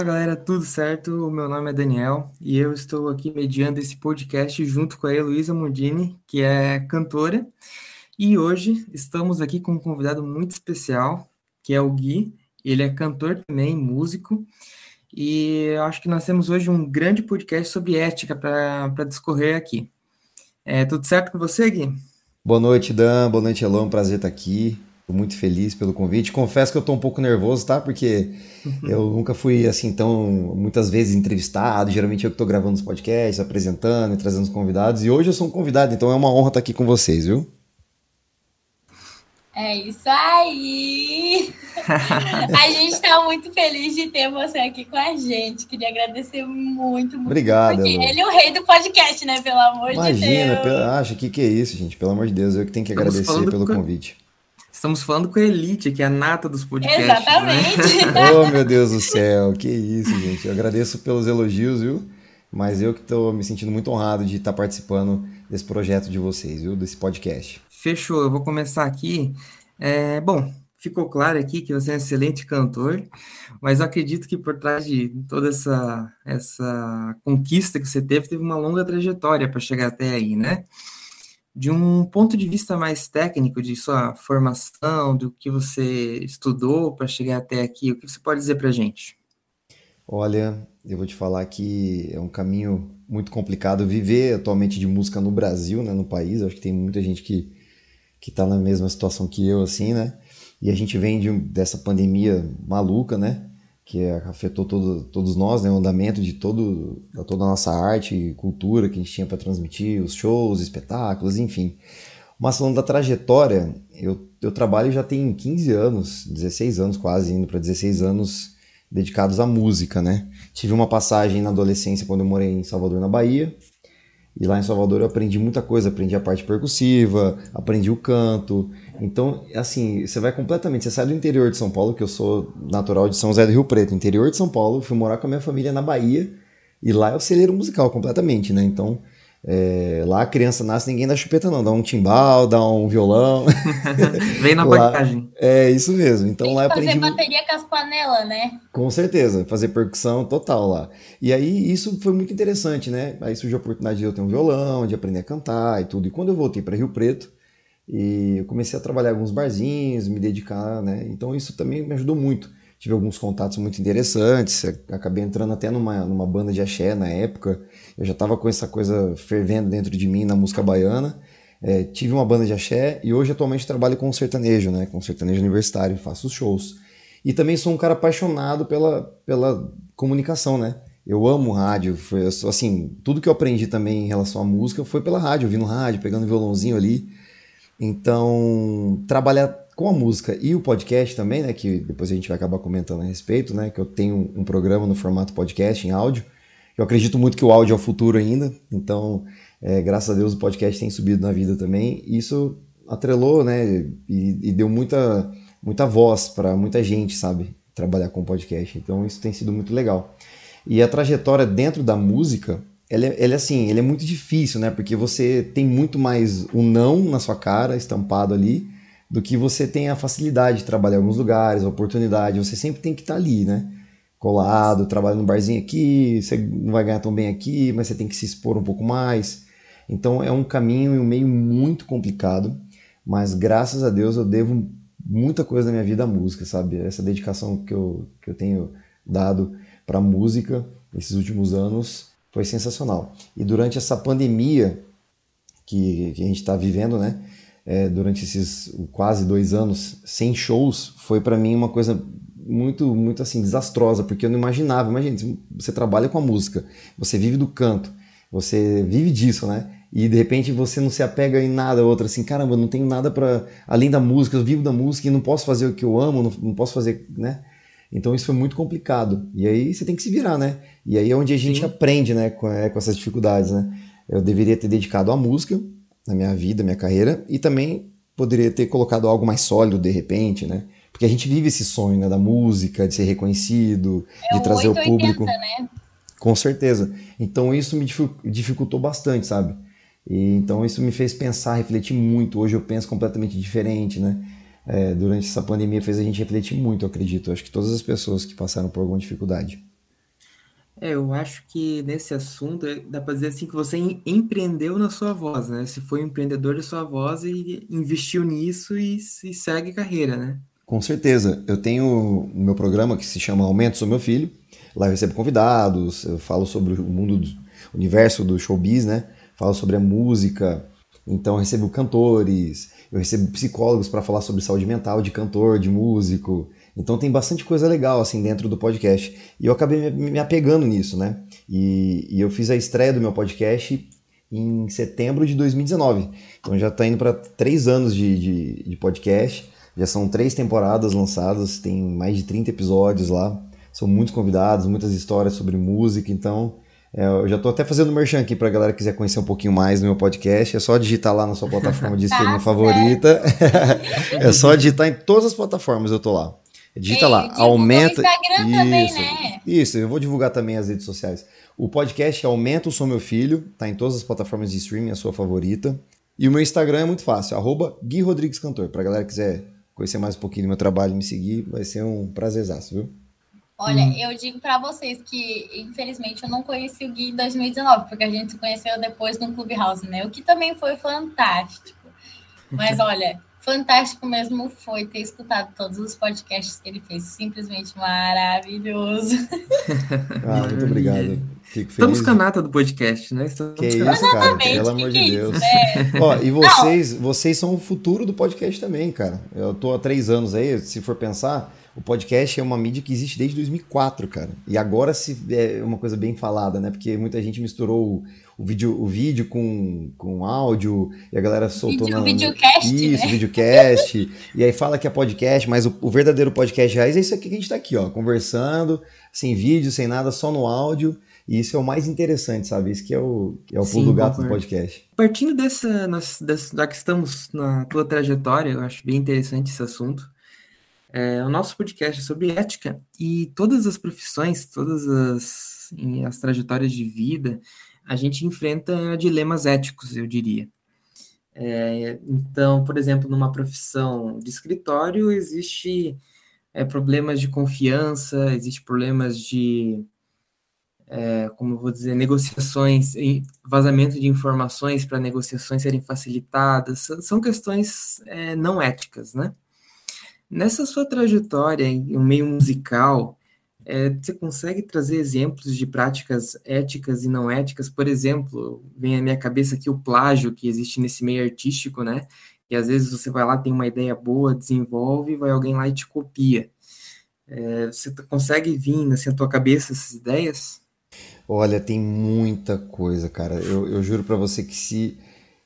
Fala galera, tudo certo? O meu nome é Daniel e eu estou aqui mediando esse podcast junto com a Heloísa Mondini, que é cantora. E hoje estamos aqui com um convidado muito especial, que é o Gui. Ele é cantor também, músico. E acho que nós temos hoje um grande podcast sobre ética para discorrer aqui. É, tudo certo com você, Gui? Boa noite, Dan. Boa noite, Elon. Prazer estar aqui. Estou muito feliz pelo convite. Confesso que eu estou um pouco nervoso, tá? Porque uhum. eu nunca fui assim tão muitas vezes entrevistado. Geralmente eu que estou gravando os podcasts, apresentando e trazendo os convidados. E hoje eu sou um convidado, então é uma honra estar aqui com vocês, viu? É isso aí! a gente está muito feliz de ter você aqui com a gente. Queria agradecer muito, muito. Obrigado. Porque ele é o rei do podcast, né? Pelo amor Imagina, de Deus. Imagina, acha que que é isso, gente? Pelo amor de Deus, eu que tenho que Estamos agradecer pelo com... convite. Estamos falando com a Elite, que é a nata dos podcasts. Né? Exatamente. Né? oh, meu Deus do céu, que isso, gente. Eu agradeço pelos elogios, viu? Mas eu que estou me sentindo muito honrado de estar participando desse projeto de vocês, viu? Desse podcast. Fechou, eu vou começar aqui. É, bom, ficou claro aqui que você é um excelente cantor, mas eu acredito que por trás de toda essa, essa conquista que você teve, teve uma longa trajetória para chegar até aí, né? De um ponto de vista mais técnico, de sua formação, do que você estudou para chegar até aqui, o que você pode dizer para a gente? Olha, eu vou te falar que é um caminho muito complicado viver atualmente de música no Brasil, né, no país. Eu acho que tem muita gente que que está na mesma situação que eu, assim, né? E a gente vem de, dessa pandemia maluca, né? Que afetou todo, todos nós, né? O andamento de todo, toda a nossa arte e cultura que a gente tinha para transmitir, os shows, espetáculos, enfim. Mas falando da trajetória, eu, eu trabalho já tem 15 anos, 16 anos quase, indo para 16 anos dedicados à música, né? Tive uma passagem na adolescência quando eu morei em Salvador, na Bahia, e lá em Salvador eu aprendi muita coisa, aprendi a parte percussiva, aprendi o canto. Então, assim, você vai completamente, você sai do interior de São Paulo, que eu sou natural de São José do Rio Preto, interior de São Paulo, fui morar com a minha família na Bahia, e lá é o celeiro musical completamente, né? Então, é, lá a criança nasce, ninguém dá chupeta, não. Dá um timbal, dá um violão. Vem na lá, bagagem. É isso mesmo. Então Tem lá fazer aprendi. bateria com as panelas, né? Com certeza, fazer percussão total lá. E aí isso foi muito interessante, né? Aí surgiu a oportunidade de eu ter um violão, de aprender a cantar e tudo. E quando eu voltei para Rio Preto, e eu comecei a trabalhar em alguns barzinhos, me dedicar, né? Então isso também me ajudou muito tive alguns contatos muito interessantes, acabei entrando até numa, numa banda de axé na época, eu já estava com essa coisa fervendo dentro de mim na música baiana, é, tive uma banda de axé e hoje atualmente trabalho com sertanejo, né, com sertanejo universitário, faço shows. E também sou um cara apaixonado pela, pela comunicação, né? Eu amo rádio, foi, assim, tudo que eu aprendi também em relação à música foi pela rádio, ouvindo rádio, pegando violãozinho ali. Então, trabalhar com a música e o podcast também, né, que depois a gente vai acabar comentando a respeito, né, que eu tenho um programa no formato podcast em áudio. Eu acredito muito que o áudio é o futuro ainda, então, é, graças a Deus o podcast tem subido na vida também. Isso atrelou, né, e, e deu muita, muita voz para muita gente, sabe, trabalhar com podcast. Então, isso tem sido muito legal. E a trajetória dentro da música, ela é, é assim, ele é muito difícil, né, porque você tem muito mais o não na sua cara estampado ali do que você tem a facilidade de trabalhar em alguns lugares, a oportunidade. Você sempre tem que estar tá ali, né? Colado, trabalhando no barzinho aqui, você não vai ganhar tão bem aqui, mas você tem que se expor um pouco mais. Então é um caminho e um meio muito complicado, mas graças a Deus eu devo muita coisa da minha vida à música, sabe? Essa dedicação que eu, que eu tenho dado para a música nesses últimos anos foi sensacional. E durante essa pandemia que, que a gente está vivendo, né? é, durante esses quase dois anos sem shows foi para mim uma coisa muito muito assim desastrosa porque eu não imaginava. Imagina você trabalha com a música você vive do canto você vive disso né? E de repente você não se apega em nada outro assim caramba não tenho nada para além da música eu vivo da música e não posso fazer o que eu amo não, não posso fazer né? Então isso foi muito complicado. E aí você tem que se virar né? E aí é onde a gente Sim. aprende né com, é, com essas dificuldades né? Eu deveria ter dedicado à música na minha vida, minha carreira, e também poderia ter colocado algo mais sólido de repente, né? Porque a gente vive esse sonho né, da música, de ser reconhecido, é de trazer 880, o público. Né? Com certeza. Então isso me dificultou bastante, sabe? E, então isso me fez pensar, refletir muito. Hoje eu penso completamente diferente, né? É, durante essa pandemia fez a gente refletir muito, eu acredito. Acho que todas as pessoas que passaram por alguma dificuldade. É, eu acho que nesse assunto é, dá para dizer assim que você empreendeu na sua voz, né? Você foi um empreendedor da sua voz e investiu nisso e, e segue carreira, né? Com certeza. Eu tenho meu programa que se chama Aumento Sou Meu Filho. Lá eu recebo convidados, eu falo sobre o mundo do universo do showbiz, né? Falo sobre a música. Então eu recebo cantores, eu recebo psicólogos para falar sobre saúde mental de cantor, de músico. Então tem bastante coisa legal assim dentro do podcast. E eu acabei me apegando nisso, né? E, e eu fiz a estreia do meu podcast em setembro de 2019. Então já está indo para três anos de, de, de, podcast. Já são três temporadas lançadas, tem mais de 30 episódios lá. São muitos convidados, muitas histórias sobre música. Então é, eu já estou até fazendo merchan aqui para a galera que quiser conhecer um pouquinho mais do meu podcast. É só digitar lá na sua plataforma de streaming tá favorita. é só digitar em todas as plataformas, eu tô lá. Digita lá, aumenta. Instagram isso, também, né? Isso, eu vou divulgar também as redes sociais. O podcast Aumenta o Sou Meu Filho, tá em todas as plataformas de streaming, a sua favorita. E o meu Instagram é muito fácil, arroba Gui Rodrigues Cantor. Pra galera que quiser conhecer mais um pouquinho do meu trabalho e me seguir, vai ser um prazerzaço, viu? Olha, hum. eu digo para vocês que, infelizmente, eu não conheci o Gui em 2019, porque a gente se conheceu depois no Clubhouse, né? O que também foi fantástico. Mas olha, fantástico mesmo foi ter escutado todos os podcasts que ele fez. Simplesmente maravilhoso. Ah, muito obrigado. Fico Estamos com a nata do podcast, né? Estamos que isso, cara. Pelo amor de é Deus. É Ó, e vocês, vocês são o futuro do podcast também, cara. Eu tô há três anos aí, se for pensar, o podcast é uma mídia que existe desde 2004, cara. E agora se é uma coisa bem falada, né? Porque muita gente misturou o vídeo, o vídeo com, com áudio, e a galera soltou vídeo, na. Videocast, isso, né? videocast. e aí fala que é podcast, mas o, o, verdadeiro podcast raiz é isso aqui que a gente tá aqui, ó, conversando, sem vídeo, sem nada, só no áudio. E isso é o mais interessante, sabe? Isso que é o, é o pulo do gato concordo. do podcast. Partindo dessa, dessa, já que estamos na tua trajetória, eu acho bem interessante esse assunto. É, o nosso podcast é sobre ética e todas as profissões, todas as, as trajetórias de vida, a gente enfrenta dilemas éticos, eu diria. É, então, por exemplo, numa profissão de escritório, existe é, problemas de confiança, existe problemas de, é, como eu vou dizer, negociações, vazamento de informações para negociações serem facilitadas, são questões é, não éticas, né? Nessa sua trajetória em um meio musical, é, você consegue trazer exemplos de práticas éticas e não éticas? Por exemplo, vem à minha cabeça aqui o plágio que existe nesse meio artístico, né? E às vezes você vai lá, tem uma ideia boa, desenvolve, vai alguém lá e te copia. É, você consegue vir assim, na tua cabeça essas ideias? Olha, tem muita coisa, cara. Eu, eu juro para você que se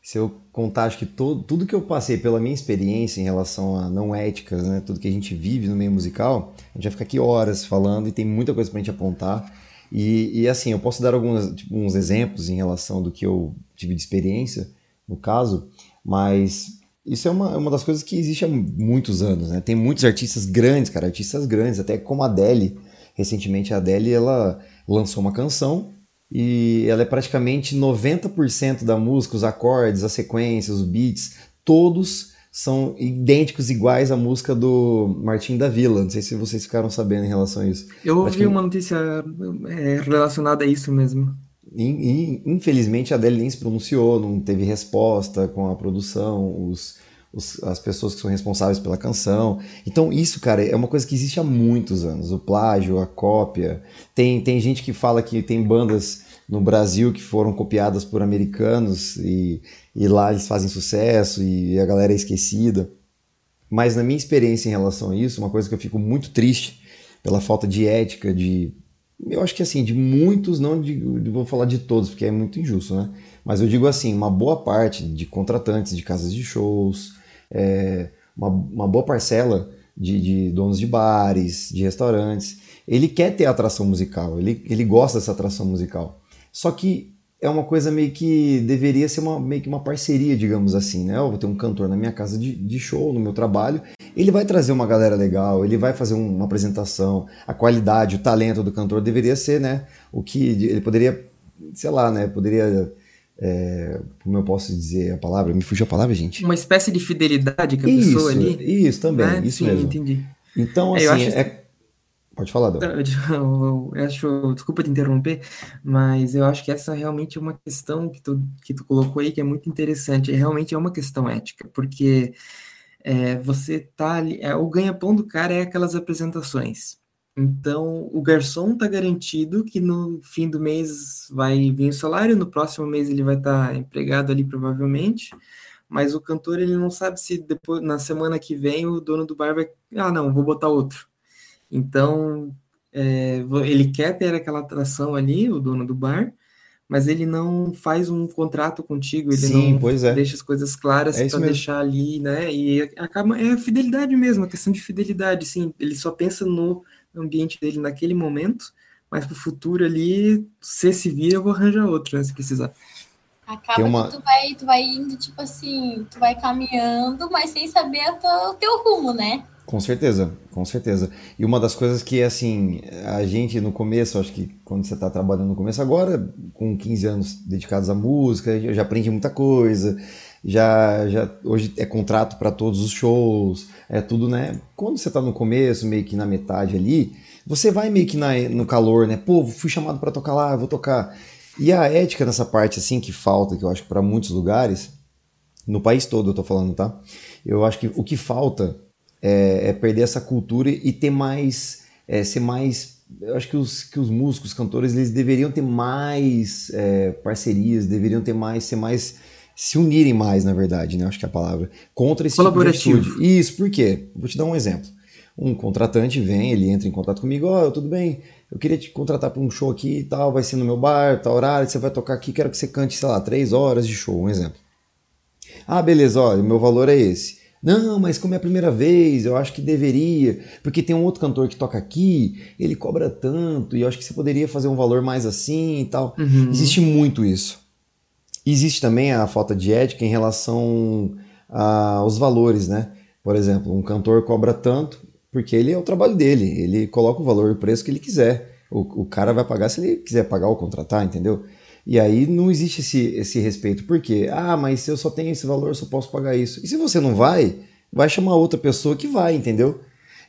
se eu contar, acho que todo, tudo que eu passei pela minha experiência em relação a não éticas, né, tudo que a gente vive no meio musical, a gente vai ficar aqui horas falando e tem muita coisa pra gente apontar. E, e assim, eu posso dar alguns tipo, uns exemplos em relação do que eu tive de experiência, no caso, mas isso é uma, é uma das coisas que existe há muitos anos, né? Tem muitos artistas grandes, cara, artistas grandes, até como a Adele. Recentemente a Adele, ela lançou uma canção e ela é praticamente 90% da música, os acordes, as sequências, os beats, todos são idênticos, iguais à música do Martim da Vila. Não sei se vocês ficaram sabendo em relação a isso. Eu ouvi uma notícia é, relacionada a isso mesmo. infelizmente a Adele nem se pronunciou, não teve resposta com a produção, os, os, as pessoas que são responsáveis pela canção. Então, isso, cara, é uma coisa que existe há muitos anos. O plágio, a cópia. Tem, tem gente que fala que tem bandas no Brasil que foram copiadas por americanos e, e lá eles fazem sucesso e a galera é esquecida. Mas na minha experiência em relação a isso, uma coisa que eu fico muito triste pela falta de ética, de. Eu acho que assim, de muitos, não de, vou falar de todos, porque é muito injusto, né? Mas eu digo assim, uma boa parte de contratantes de casas de shows, é, uma, uma boa parcela de, de, donos de bares, de restaurantes, ele quer ter atração musical, ele, ele gosta dessa atração musical. Só que é uma coisa meio que deveria ser uma, meio que uma parceria, digamos assim, né? Eu vou ter um cantor na minha casa de, de show, no meu trabalho, ele vai trazer uma galera legal, ele vai fazer um, uma apresentação, a qualidade, o talento do cantor deveria ser, né? O que ele poderia, sei lá, né? Poderia é, como eu posso dizer a palavra? Me fugiu a palavra, gente. Uma espécie de fidelidade que a isso, pessoa ali. Isso também, né? isso Sim, mesmo. entendi. Então, assim, é, Pode falar, Dão. Eu, eu acho, desculpa te interromper, mas eu acho que essa realmente é uma questão que tu, que tu colocou aí que é muito interessante. Realmente é uma questão ética, porque é, você tá ali, é, o ganha-pão do cara é aquelas apresentações. Então, o garçom tá garantido que no fim do mês vai vir o salário, no próximo mês ele vai estar tá empregado ali provavelmente, mas o cantor ele não sabe se depois na semana que vem o dono do bar vai, ah, não, vou botar outro. Então, é, ele quer ter aquela atração ali, o dono do bar, mas ele não faz um contrato contigo, ele Sim, não é. deixa as coisas claras é para deixar ali, né? E acaba é a fidelidade mesmo, a questão de fidelidade, sim. Ele só pensa no ambiente dele naquele momento, mas pro futuro ali, se se vira, eu vou arranjar outro, né, se precisar. Acaba uma... que tu vai, tu vai indo, tipo assim, tu vai caminhando, mas sem saber o teu rumo, né? Com certeza, com certeza. E uma das coisas que, assim, a gente no começo, acho que quando você está trabalhando no começo, agora, com 15 anos dedicados à música, já aprendi muita coisa, já, já hoje é contrato para todos os shows, é tudo, né? Quando você está no começo, meio que na metade ali, você vai meio que na, no calor, né? Pô, fui chamado para tocar lá, vou tocar. E a ética nessa parte, assim, que falta, que eu acho que para muitos lugares, no país todo eu tô falando, tá? Eu acho que o que falta é, é perder essa cultura e ter mais, é, ser mais. Eu acho que os, que os músicos, os cantores, eles deveriam ter mais é, parcerias, deveriam ter mais, ser mais, se unirem mais, na verdade, né? Acho que é a palavra. Contra esse tipo de atitude. Isso, por quê? Vou te dar um exemplo. Um contratante vem, ele entra em contato comigo, ó, oh, tudo bem, eu queria te contratar para um show aqui e tal, vai ser no meu bar, tal horário, você vai tocar aqui, quero que você cante, sei lá, três horas de show, um exemplo. Ah, beleza, olha, meu valor é esse. Não, mas como é a primeira vez, eu acho que deveria, porque tem um outro cantor que toca aqui, ele cobra tanto, e eu acho que você poderia fazer um valor mais assim e tal. Uhum. Existe muito isso. Existe também a falta de ética em relação aos valores, né? Por exemplo, um cantor cobra tanto, porque ele é o trabalho dele, ele coloca o valor e o preço que ele quiser. O, o cara vai pagar se ele quiser pagar ou contratar, entendeu? E aí não existe esse, esse respeito. Por quê? Ah, mas se eu só tenho esse valor, eu só posso pagar isso. E se você não vai, vai chamar outra pessoa que vai, entendeu?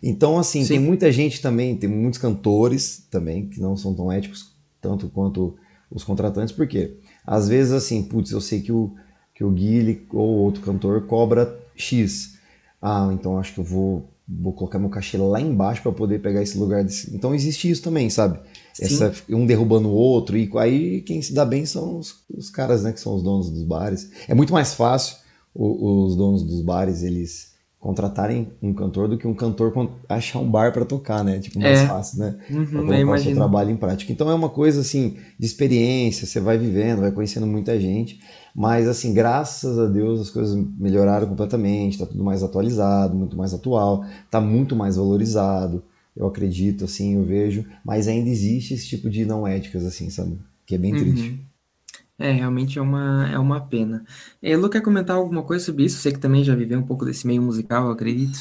Então, assim, Sim. tem muita gente também, tem muitos cantores também que não são tão éticos tanto quanto os contratantes, por quê? Às vezes, assim, putz, eu sei que o, que o Guile ou outro cantor cobra X. Ah, então acho que eu vou, vou colocar meu cachê lá embaixo para poder pegar esse lugar. Desse... Então existe isso também, sabe? essa, um derrubando o outro, e aí quem se dá bem são os, os caras, né, que são os donos dos bares. É muito mais fácil o, os donos dos bares, eles contratarem um cantor do que um cantor achar um bar para tocar, né? Tipo, mais é. fácil, né? Uhum, pra colocar o seu trabalho em prática. Então é uma coisa assim de experiência, você vai vivendo, vai conhecendo muita gente, mas assim, graças a Deus as coisas melhoraram completamente, tá tudo mais atualizado, muito mais atual, tá muito mais valorizado eu acredito, assim, eu vejo, mas ainda existe esse tipo de não éticas, assim, sabe? Que é bem uhum. triste. É, realmente é uma, é uma pena. E, Lu, quer comentar alguma coisa sobre isso? Você que também já viveu um pouco desse meio musical, eu acredito.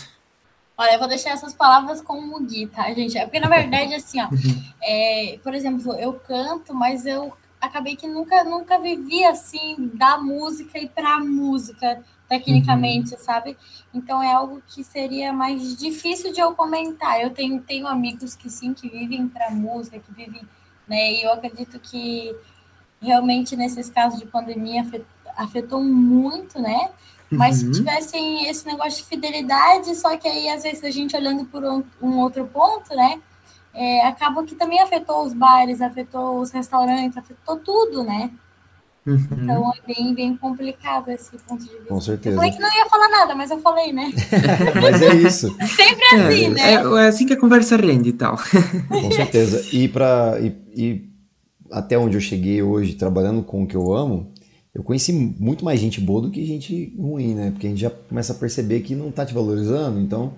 Olha, eu vou deixar essas palavras com o Gui, tá, gente? É porque, na verdade, assim, ó, uhum. é, por exemplo, eu canto, mas eu acabei que nunca, nunca vivi, assim, da música e pra música tecnicamente, uhum. sabe? Então é algo que seria mais difícil de eu comentar. Eu tenho, tenho amigos que sim, que vivem para música, que vivem, né? E eu acredito que realmente nesses casos de pandemia afetou, afetou muito, né? Mas uhum. se tivessem esse negócio de fidelidade, só que aí às vezes a gente olhando por um, um outro ponto, né? É, acaba que também afetou os bares, afetou os restaurantes, afetou tudo, né? Uhum. Então é bem, bem complicado esse ponto de vista. Com certeza. Eu falei que não ia falar nada, mas eu falei, né? mas é isso. Sempre assim, é, né? É, é, assim que a conversa rende e tal. Com certeza. E, pra, e, e até onde eu cheguei hoje, trabalhando com o que eu amo, eu conheci muito mais gente boa do que gente ruim, né? Porque a gente já começa a perceber que não tá te valorizando, então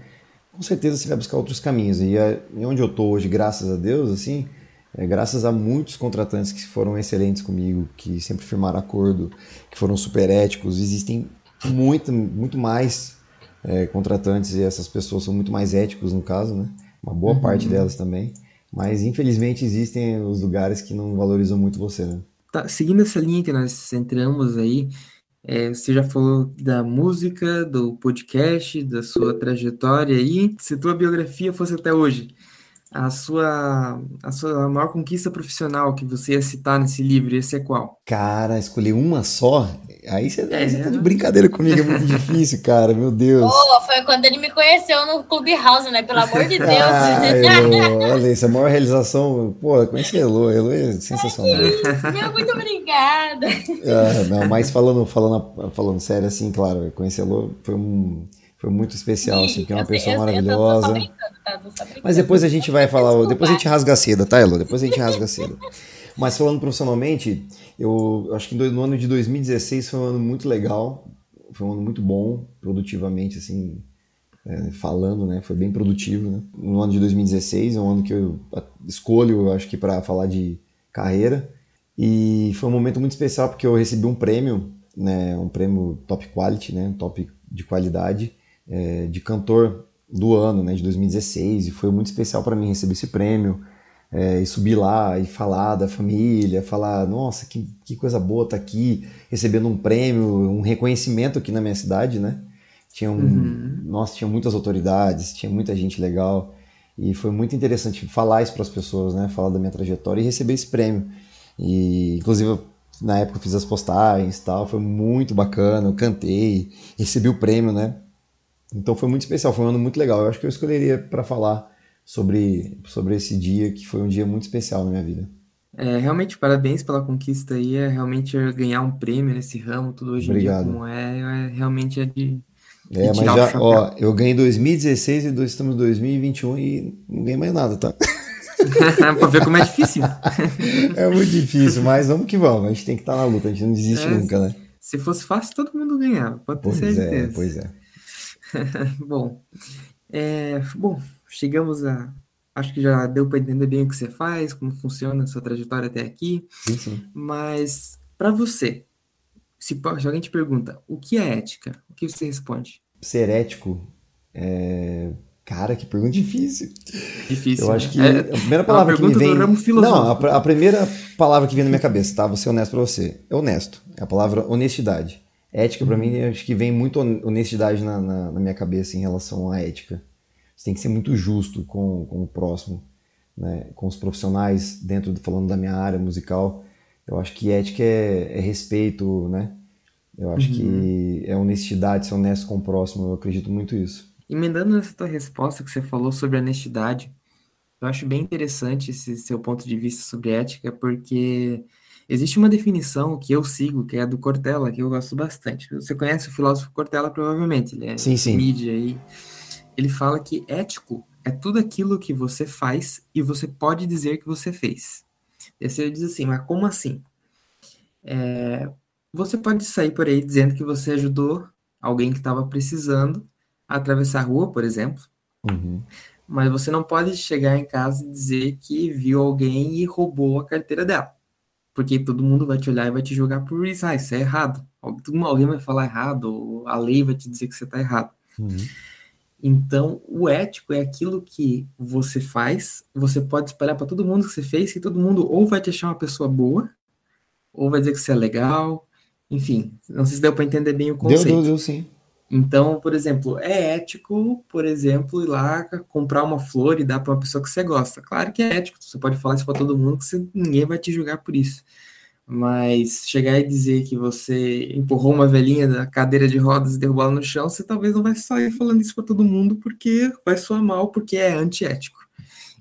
com certeza você vai buscar outros caminhos. E, e onde eu tô hoje, graças a Deus, assim, é, graças a muitos contratantes que foram excelentes comigo, que sempre firmaram acordo, que foram super éticos, existem muito, muito mais é, contratantes e essas pessoas são muito mais éticos no caso, né? Uma boa uhum. parte delas também. Mas infelizmente existem os lugares que não valorizam muito você, né? Tá, seguindo essa linha que nós entramos aí, é, você já falou da música, do podcast, da sua trajetória aí. Se tua biografia fosse até hoje, a sua, a sua maior conquista profissional que você ia citar nesse livro, ia ser qual? Cara, escolher uma só? Aí você, é, você tá de brincadeira comigo, é muito difícil, cara, meu Deus. Oh, foi quando ele me conheceu no Clubhouse, né? Pelo amor de Deus. Ai, Elô, olha isso, a maior realização, pô, conheci a Elô, Elô é sensacional. É meu, muito obrigada. Ah, não, mas falando, falando, falando sério, assim, claro, conhecer a Elô foi um foi muito especial, assim, porque é uma pessoa eu, maravilhosa. Eu tá? Mas depois a gente vai falar, depois a gente rasga a seda, tá, Elo? Depois a gente rasga a seda. Mas falando profissionalmente, eu acho que no ano de 2016 foi um ano muito legal, foi um ano muito bom, produtivamente, assim, é, falando, né? Foi bem produtivo, né? No ano de 2016 é um ano que eu escolho, eu acho que para falar de carreira. E foi um momento muito especial porque eu recebi um prêmio, né? Um prêmio top quality, né? Top de qualidade é, de cantor do ano, né, de 2016, e foi muito especial para mim receber esse prêmio, é, e subir lá e falar da família, falar, nossa, que, que coisa boa tá aqui, recebendo um prêmio, um reconhecimento aqui na minha cidade, né? Tinha um, uhum. Nossa, tinha muitas autoridades, tinha muita gente legal, e foi muito interessante falar isso para as pessoas, né? Falar da minha trajetória e receber esse prêmio. E, inclusive, na época eu fiz as postagens e tal, foi muito bacana, eu cantei, recebi o prêmio, né? Então foi muito especial, foi um ano muito legal. Eu acho que eu escolheria para falar sobre, sobre esse dia, que foi um dia muito especial na minha vida. É, realmente, parabéns pela conquista aí. É realmente ganhar um prêmio nesse ramo, tudo hoje Obrigado. em dia como é, é realmente é de. É, mas já, ó, eu ganhei em 2016 e estamos em 2021 e não ganhei mais nada, tá? pra ver como é difícil. é muito difícil, mas vamos que vamos. A gente tem que estar na luta, a gente não desiste é, nunca, né? Se fosse fácil, todo mundo ganhava, pode ter pois é, certeza. É, pois é. bom, é, bom, chegamos a. Acho que já deu para entender bem o que você faz, como funciona a sua trajetória até aqui. Sim, sim. Mas, para você, se, se, alguém te pergunta o que é ética, o que você responde? Ser ético é. Cara, que pergunta difícil. Difícil. Eu acho né? que é, a primeira palavra é que me vem. Não, a, a, primeira palavra que vem na minha cabeça, tá? Vou ser honesto pra você. É honesto. É a palavra honestidade. Ética, para mim, acho que vem muito honestidade na, na, na, minha cabeça em relação à ética. Você tem que ser muito justo com, com o próximo, né? com os profissionais, dentro de, falando da minha área musical. Eu acho que ética é, é respeito, né? Eu acho uhum. que é honestidade, ser honesto com o próximo. Eu acredito muito isso. Emendando nessa tua resposta que você falou sobre honestidade, eu acho bem interessante esse seu ponto de vista sobre ética, porque Existe uma definição que eu sigo, que é a do Cortella, que eu gosto bastante. Você conhece o filósofo Cortella, provavelmente, ele é sim, sim. mídia aí. Ele fala que ético é tudo aquilo que você faz e você pode dizer que você fez. E você diz assim, mas como assim? É, você pode sair por aí dizendo que você ajudou alguém que estava precisando a atravessar a rua, por exemplo. Uhum. Mas você não pode chegar em casa e dizer que viu alguém e roubou a carteira dela. Porque todo mundo vai te olhar e vai te julgar por isso. Ah, isso é errado. Alguém vai falar errado, a lei vai te dizer que você está errado. Uhum. Então, o ético é aquilo que você faz, você pode espalhar para todo mundo que você fez, que todo mundo ou vai te achar uma pessoa boa, ou vai dizer que você é legal. Enfim, não sei se deu para entender bem o conceito. Deu, deu, deu sim. Então, por exemplo, é ético, por exemplo, ir lá comprar uma flor e dar para uma pessoa que você gosta. Claro que é ético, você pode falar isso para todo mundo, que você, ninguém vai te julgar por isso. Mas chegar e dizer que você empurrou uma velhinha da cadeira de rodas e derrubou ela no chão, você talvez não vai sair falando isso para todo mundo, porque vai soar mal, porque é antiético.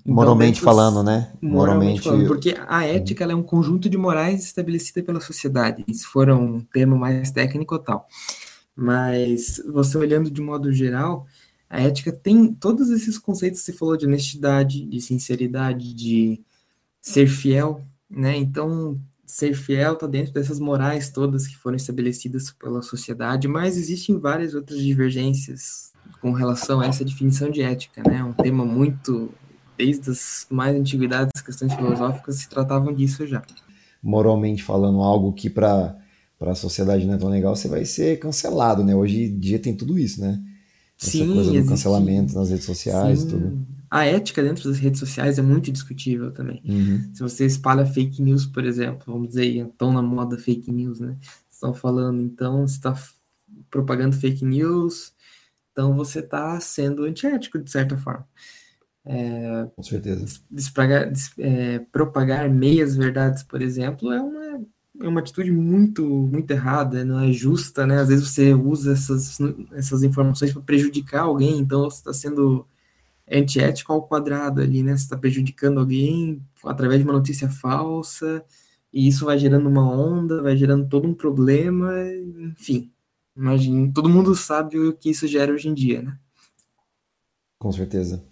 Então, moralmente falando, né? Moralmente, moralmente falando, porque a ética é um conjunto de morais estabelecida pela sociedade. Se for um termo mais técnico ou tal. Mas você olhando de modo geral, a ética tem todos esses conceitos que você falou de honestidade, de sinceridade, de ser fiel, né? Então, ser fiel está dentro dessas morais todas que foram estabelecidas pela sociedade, mas existem várias outras divergências com relação a essa definição de ética, né? Um tema muito desde as mais antiguidades, questões filosóficas se tratavam disso já. Moralmente falando, algo que para para a sociedade não é tão legal, você vai ser cancelado, né? Hoje em dia tem tudo isso, né? Essa Sim, coisa do existe. cancelamento nas redes sociais Sim. tudo. A ética dentro das redes sociais é muito discutível também. Uhum. Se você espalha fake news, por exemplo, vamos dizer, estão na moda fake news, né? Estão falando, então, você está propagando fake news, então você está sendo antiético, de certa forma. É, Com certeza. Despragar, des, é, propagar meias verdades, por exemplo, é uma, é uma atitude muito, muito errada, não é justa, né? Às vezes você usa essas, essas informações para prejudicar alguém, então você está sendo antiético ao quadrado ali, né? Você está prejudicando alguém através de uma notícia falsa, e isso vai gerando uma onda, vai gerando todo um problema, enfim. Imagina, todo mundo sabe o que isso gera hoje em dia, né? Com certeza.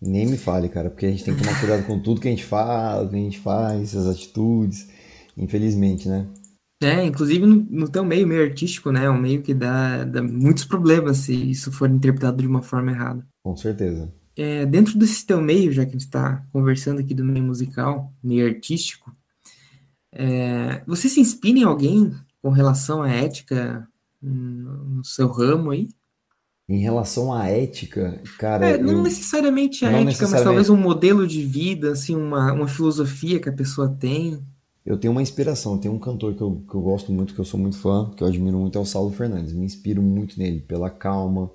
Nem me fale, cara, porque a gente tem que tomar cuidado com tudo que a gente fala, que a gente faz, as atitudes, infelizmente, né? É, inclusive no, no teu meio, meio artístico, né? É um meio que dá, dá muitos problemas se isso for interpretado de uma forma errada. Com certeza. É, dentro desse teu meio, já que a gente está conversando aqui do meio musical, meio artístico, é, você se inspira em alguém com relação à ética no seu ramo aí? Em relação à ética, cara. É, não eu... necessariamente a não ética, necessariamente... mas talvez um modelo de vida, assim, uma, uma filosofia que a pessoa tem. Eu tenho uma inspiração, tem um cantor que eu, que eu gosto muito, que eu sou muito fã, que eu admiro muito, é o Saulo Fernandes. Me inspiro muito nele, pela calma.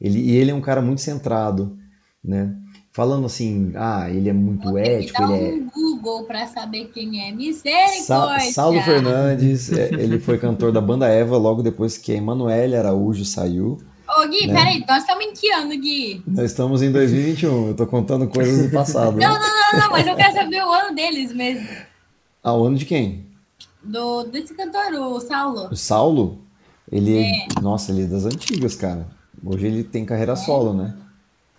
Ele, e ele é um cara muito centrado, né? Falando assim, ah, ele é muito Vou ético. Ele é... um Google para saber quem é. Misericórdia! Sa Saulo Fernandes, é, ele foi cantor da banda Eva logo depois que a Emanuele Araújo saiu. Ô, Gui, né? peraí, nós estamos em que ano, Gui? Nós estamos em 2021, eu tô contando coisas do passado. não, não, não, não, mas eu quero saber o ano deles mesmo. Ah, o ano de quem? Do, desse cantor, o Saulo. O Saulo? Ele é. Nossa, ele é das antigas, cara. Hoje ele tem carreira é. solo, né?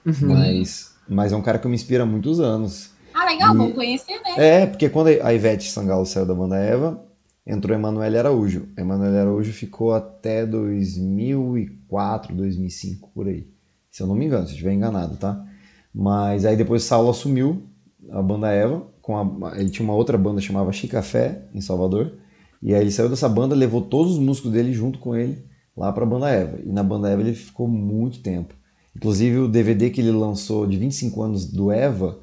Uhum. Mas, mas é um cara que me inspira há muitos anos. Ah, legal, e... vou conhecer, né? É, porque quando a Ivete Sangalo saiu da banda Eva, entrou Emanuele Araújo. Emanuele Araújo ficou até 2004, 2005, por aí. Se eu não me engano, se eu estiver enganado, tá? Mas aí depois Saulo assumiu a banda Eva, com a, ele tinha uma outra banda chamava Chicafé, em Salvador, e aí ele saiu dessa banda, levou todos os músicos dele junto com ele lá para a banda Eva. E na banda Eva ele ficou muito tempo. Inclusive o DVD que ele lançou de 25 anos do Eva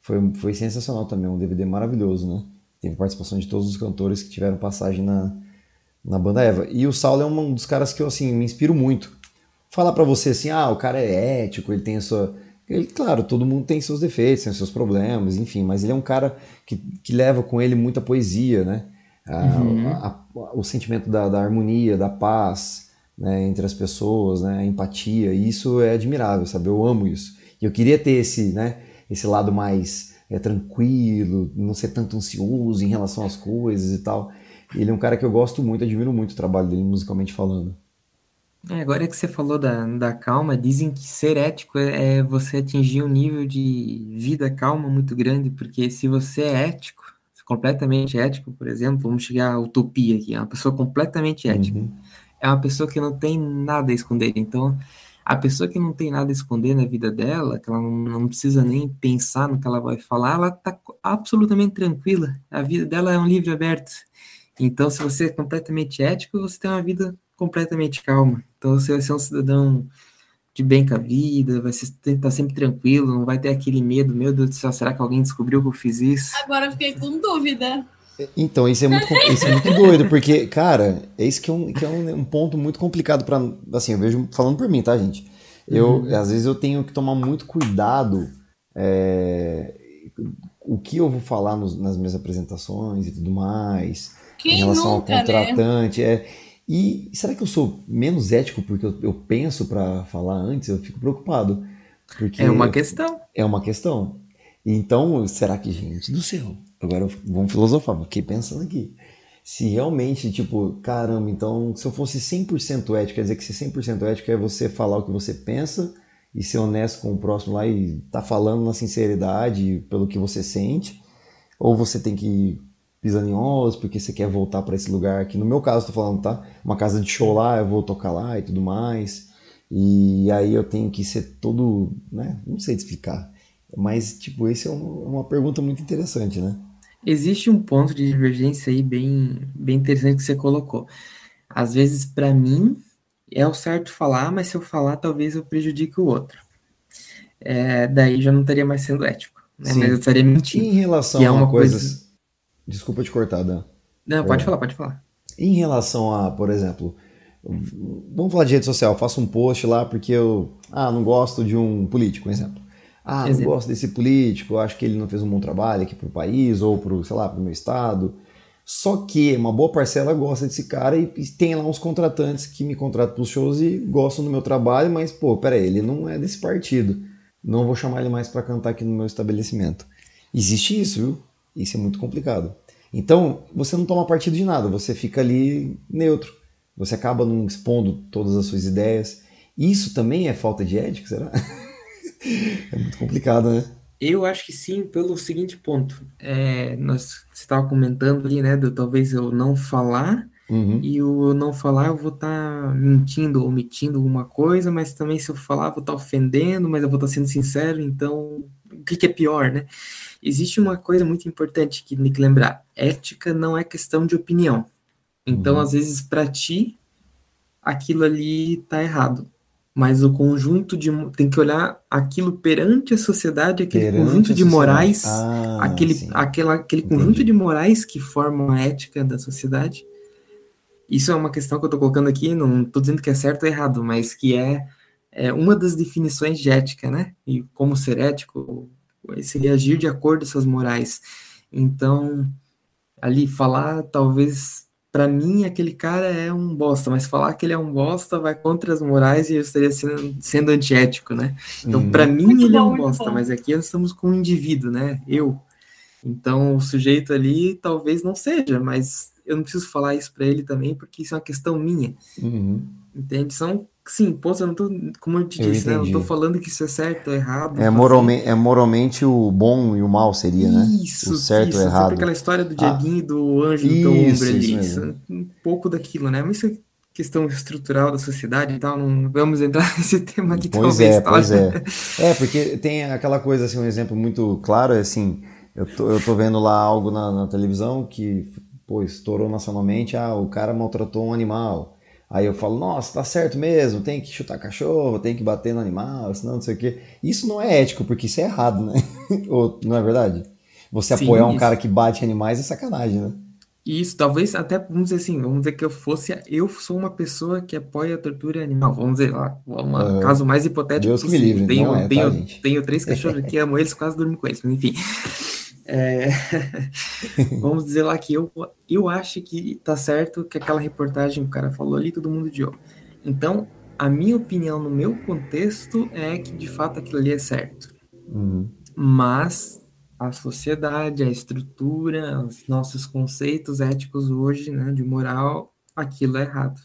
foi, foi sensacional também, um DVD maravilhoso, né? Teve participação de todos os cantores que tiveram passagem na, na banda Eva. E o Saulo é um dos caras que eu, assim, me inspiro muito. Falar para você assim, ah, o cara é ético, ele tem a sua... Ele, claro, todo mundo tem seus defeitos, tem seus problemas, enfim, mas ele é um cara que, que leva com ele muita poesia, né? uhum. a, a, o sentimento da, da, harmonia, da paz né, entre as pessoas, né, a empatia, e isso é admirável, sabe? Eu amo isso. E eu queria ter esse, né, esse lado mais é tranquilo, não ser tanto ansioso em relação às coisas e tal. Ele é um cara que eu gosto muito, admiro muito o trabalho dele musicalmente falando. É, agora que você falou da, da calma, dizem que ser ético é, é você atingir um nível de vida calma muito grande, porque se você é ético, completamente ético, por exemplo, vamos chegar à utopia aqui, é uma pessoa completamente ética. Uhum. É uma pessoa que não tem nada a esconder. Então, a pessoa que não tem nada a esconder na vida dela, que ela não, não precisa nem pensar no que ela vai falar, ela está absolutamente tranquila. A vida dela é um livro aberto. Então, se você é completamente ético, você tem uma vida completamente calma. Então, você vai ser um cidadão de bem com a vida, vai estar tá sempre tranquilo, não vai ter aquele medo, meu Deus do céu, será que alguém descobriu que eu fiz isso? Agora eu fiquei com dúvida. Então, isso é muito, isso é muito doido, porque, cara, é isso que é um, que é um, um ponto muito complicado para Assim, eu vejo, falando por mim, tá, gente? Eu, uhum. Às vezes eu tenho que tomar muito cuidado é, o que eu vou falar nos, nas minhas apresentações e tudo mais, Quem em relação nunca, ao contratante. Né? É, e será que eu sou menos ético porque eu, eu penso para falar antes? Eu fico preocupado. Porque é uma questão. É uma questão. Então, será que, gente do céu, Agora vamos filosofar, fiquei pensando aqui. Se realmente, tipo, caramba, então se eu fosse 100% ético, quer dizer que ser 100% ético é você falar o que você pensa e ser honesto com o próximo lá e tá falando na sinceridade pelo que você sente, ou você tem que pisando em ovos porque você quer voltar para esse lugar que no meu caso tô falando, tá? Uma casa de show lá, eu vou tocar lá e tudo mais. E aí eu tenho que ser todo, né? Não sei te explicar. Mas, tipo, esse é uma pergunta muito interessante, né? Existe um ponto de divergência aí bem, bem interessante que você colocou. Às vezes, para mim, é o certo falar, mas se eu falar, talvez eu prejudique o outro. É, daí já não estaria mais sendo ético, né? mas eu estaria mentindo. Em relação é uma a coisas. Coisa... Desculpa te cortar, Dan. Não, pode é. falar, pode falar. Em relação a, por exemplo, vamos falar de rede social, eu faço um post lá porque eu ah, não gosto de um político, por exemplo. Ah, não gosto desse político, acho que ele não fez um bom trabalho aqui para o país ou para sei lá, para o meu estado. Só que uma boa parcela gosta desse cara e, e tem lá uns contratantes que me contratam para os shows e gostam do meu trabalho, mas, pô, peraí, ele não é desse partido. Não vou chamar ele mais para cantar aqui no meu estabelecimento. Existe isso, viu? Isso é muito complicado. Então, você não toma partido de nada, você fica ali neutro. Você acaba não expondo todas as suas ideias. Isso também é falta de ética, será? é muito complicado, né? Eu acho que sim, pelo seguinte ponto. É, nós, você estava comentando ali, né, do talvez eu não falar, uhum. e o não falar eu vou estar tá mentindo, omitindo alguma coisa, mas também se eu falar eu vou estar tá ofendendo, mas eu vou estar tá sendo sincero, então o que, que, é pior, né? Existe uma coisa muito importante que tem que lembrar: ética não é questão de opinião. Então, uhum. às vezes, para ti, aquilo ali está errado mas o conjunto de tem que olhar aquilo perante a sociedade, aquele perante conjunto de morais, ah, aquele, aquela, aquele conjunto de morais que formam a ética da sociedade. Isso é uma questão que eu estou colocando aqui, não estou dizendo que é certo ou errado, mas que é, é, uma das definições de ética, né? E como ser ético seria agir de acordo com essas morais. Então, ali falar talvez para mim aquele cara é um bosta, mas falar que ele é um bosta vai contra as morais e eu estaria sendo, sendo antiético, né? Então, uhum. para mim muito ele é um bosta, bom. mas aqui nós estamos com um indivíduo, né? Eu. Então, o sujeito ali talvez não seja, mas eu não preciso falar isso para ele também, porque isso é uma questão minha. Uhum. Entende? São Sim, pô, eu não tô, como eu te eu disse, né, eu não tô falando que isso é certo ou errado. É moralmente, é moralmente o bom e o mal seria, né? Isso, o certo isso, errado. aquela história do Diaguinho e do anjo do teu ombro ali. Isso, um pouco daquilo, né? Mas isso é questão estrutural da sociedade e tal, não vamos entrar nesse tema aqui pois talvez. É, pois é, é. porque tem aquela coisa, assim, um exemplo muito claro, é assim, eu tô, eu tô vendo lá algo na, na televisão que, pô, estourou nacionalmente, ah, o cara maltratou um animal. Aí eu falo, nossa, tá certo mesmo, tem que chutar cachorro, tem que bater no animal, senão não sei o quê. Isso não é ético, porque isso é errado, né? Ou, não é verdade? Você Sim, apoiar um isso. cara que bate animais é sacanagem, né? Isso, talvez até, vamos dizer assim, vamos dizer que eu fosse, eu sou uma pessoa que apoia a tortura animal, vamos dizer lá, um caso mais hipotético Deus possível. Me livre, tenho, é, tenho, tá, tenho três cachorros aqui, amo eles, quase durmo com eles, mas enfim. É, vamos dizer lá que eu, eu acho que tá certo que aquela reportagem o cara falou ali, todo mundo de Então, a minha opinião no meu contexto é que de fato aquilo ali é certo. Uhum. Mas a sociedade, a estrutura, os nossos conceitos éticos hoje, né, de moral, aquilo é errado.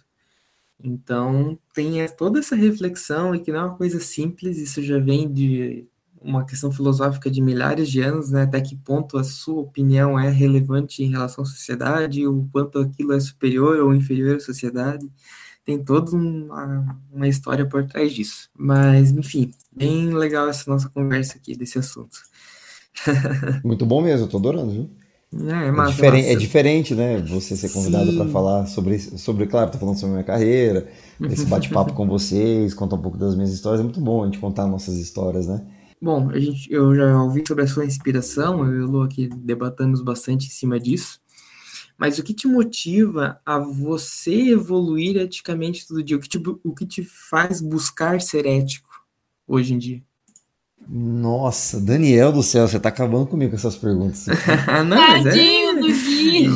Então, tem toda essa reflexão e que não é uma coisa simples, isso já vem de uma questão filosófica de milhares de anos, né? Até que ponto a sua opinião é relevante em relação à sociedade, o quanto aquilo é superior ou inferior à sociedade. Tem toda uma, uma história por trás disso. Mas, enfim, bem legal essa nossa conversa aqui desse assunto. Muito bom mesmo, eu tô adorando, viu? É, é, massa, é, diferente, massa. é diferente, né? Você ser convidado para falar sobre, sobre, claro, tô falando sobre a minha carreira, esse bate-papo com vocês, contar um pouco das minhas histórias, é muito bom a gente contar nossas histórias, né? Bom, a gente, eu já ouvi sobre a sua inspiração, eu e o Lu aqui debatamos bastante em cima disso. Mas o que te motiva a você evoluir eticamente todo dia? O que te, o que te faz buscar ser ético hoje em dia? Nossa, Daniel do céu, você tá acabando comigo com essas perguntas. Não, mas é... Do Gui!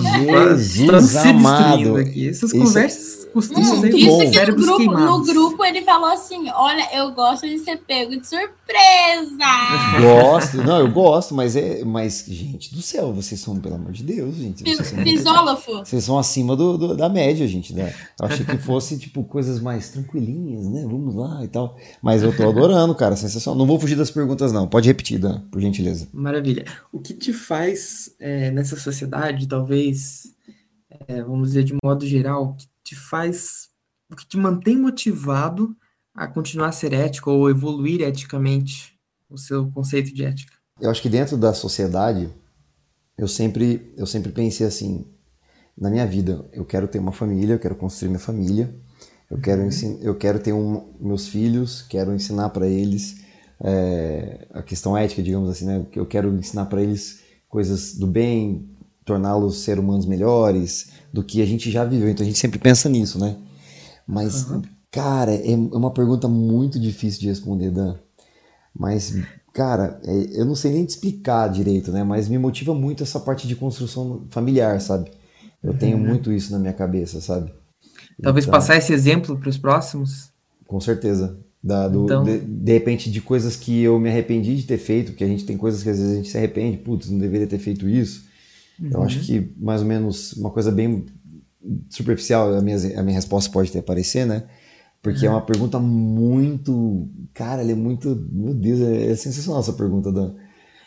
Jesus amado! Aqui. Essas conversas costuma ser isso bom. que no grupo, no grupo ele falou assim: olha, eu gosto de ser pego de surpresa. Gosto, não, eu gosto, mas é, mas gente do céu, vocês são pelo amor de Deus, gente. Vocês são, vocês são acima do, do, da média, gente. Né? Eu achei que fosse tipo coisas mais tranquilinhas, né? Vamos lá e tal. Mas eu tô adorando, cara, sensacional. Não vou fugir das perguntas não. Pode repetir, Dan, por gentileza. Maravilha. O que te faz é, nessa sociedade, talvez, é, vamos dizer de modo geral, que te faz, o que te mantém motivado a continuar a ser ético ou evoluir eticamente o seu conceito de ética? Eu acho que dentro da sociedade, eu sempre, eu sempre pensei assim, na minha vida, eu quero ter uma família, eu quero construir minha família, eu quero, uhum. eu quero ter um, meus filhos, quero ensinar para eles é, a questão ética, digamos assim, né? Eu quero ensinar para eles coisas do bem, torná-los ser humanos melhores do que a gente já viveu. Então a gente sempre pensa nisso, né? Mas, uhum. cara, é, é uma pergunta muito difícil de responder, Dan. Mas cara, é, eu não sei nem te explicar direito, né? Mas me motiva muito essa parte de construção familiar, sabe? Eu tenho Uhum. muito isso na minha cabeça, sabe? Talvez Então, passar esse exemplo para os próximos. Com certeza. Da, do, Então- de, de repente, de coisas que eu me arrependi de ter feito, que a gente tem coisas que às vezes a gente se arrepende, putz, não deveria ter feito isso. Eu acho que mais ou menos uma coisa bem superficial, a minha, a minha resposta pode ter aparecer, né? Porque é uma pergunta muito. Cara, ela é muito. Meu Deus, é, é sensacional essa pergunta, Dan.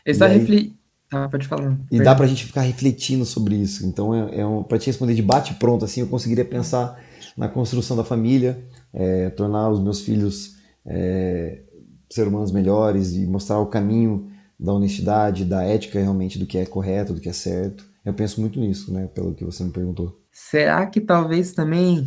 Está refletindo. Tá, pode falar. E dá pra gente ficar refletindo sobre isso. Então, é, é um, pra te responder de bate-pronto, assim, eu conseguiria pensar na construção da família, é, tornar os meus filhos é, ser humanos melhores e mostrar o caminho da honestidade, da ética realmente, do que é correto, do que é certo. Eu penso muito nisso, né, pelo que você me perguntou. Será que talvez também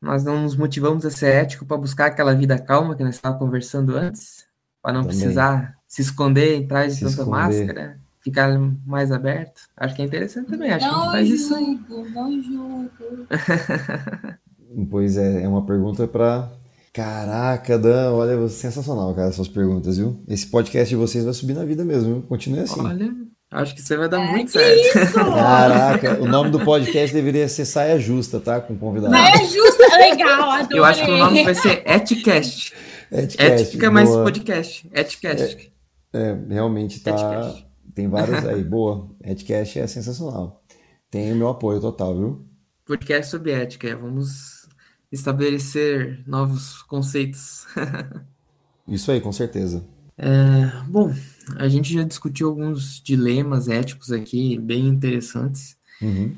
nós não nos motivamos a ser ético para buscar aquela vida calma que nós estávamos conversando antes? Para não Também. precisar se esconder atrás de Se tanta esconder. máscara? Ficar mais aberto? Acho que é interessante também. Acho que Não faz isso aí. julgo, não julgo. Pois é, é uma pergunta pra. Caraca, Dan, olha, sensacional, cara, essas perguntas, viu? Esse podcast de vocês vai subir na vida mesmo, viu? Continue assim. Olha, acho que você vai dar É, muito que certo. isso? Caraca, o nome do podcast deveria ser Saia Justa, tá? Com convidado. Mas é justo, legal, adorei. Eu acho que o nome vai ser Etcast. Etcast, Ética mais podcast. Etcast. É, realmente tá. Etcast. Tem vários aí, boa. Etcast é sensacional. Tem o meu apoio total, viu? Podcast sobre ética. Vamos estabelecer novos conceitos. Isso aí, com certeza. Bom, a gente já discutiu alguns dilemas éticos aqui, bem interessantes. Uhum.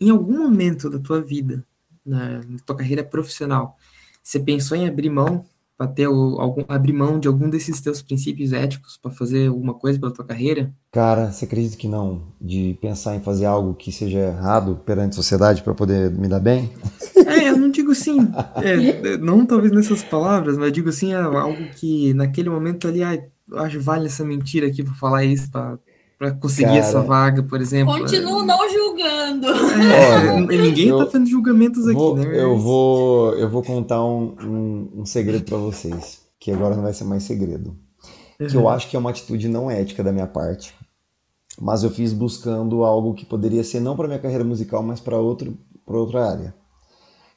Em algum momento da tua vida, na, na tua carreira profissional, você pensou em abrir mão para ter algum, abrir mão de algum desses teus princípios éticos para fazer alguma coisa pela tua carreira? Cara, você acredita que não? De pensar em fazer algo que seja errado perante a sociedade para poder me dar bem? É, eu não digo assim, é, não talvez nessas palavras, mas digo assim, é algo que naquele momento ali, ai, acho vale essa mentira aqui para falar isso, para conseguir Cara. essa vaga, por exemplo. Continuo não julgando. É, Olha, ninguém eu tá fazendo julgamentos aqui, Vou- né? eu, vou, eu vou contar um, um, um segredo para vocês, que agora não vai ser mais segredo. Que eu Uhum. acho que é uma atitude não ética da minha parte. Mas eu fiz buscando algo que poderia ser não para minha carreira musical, mas para outro, para outra área.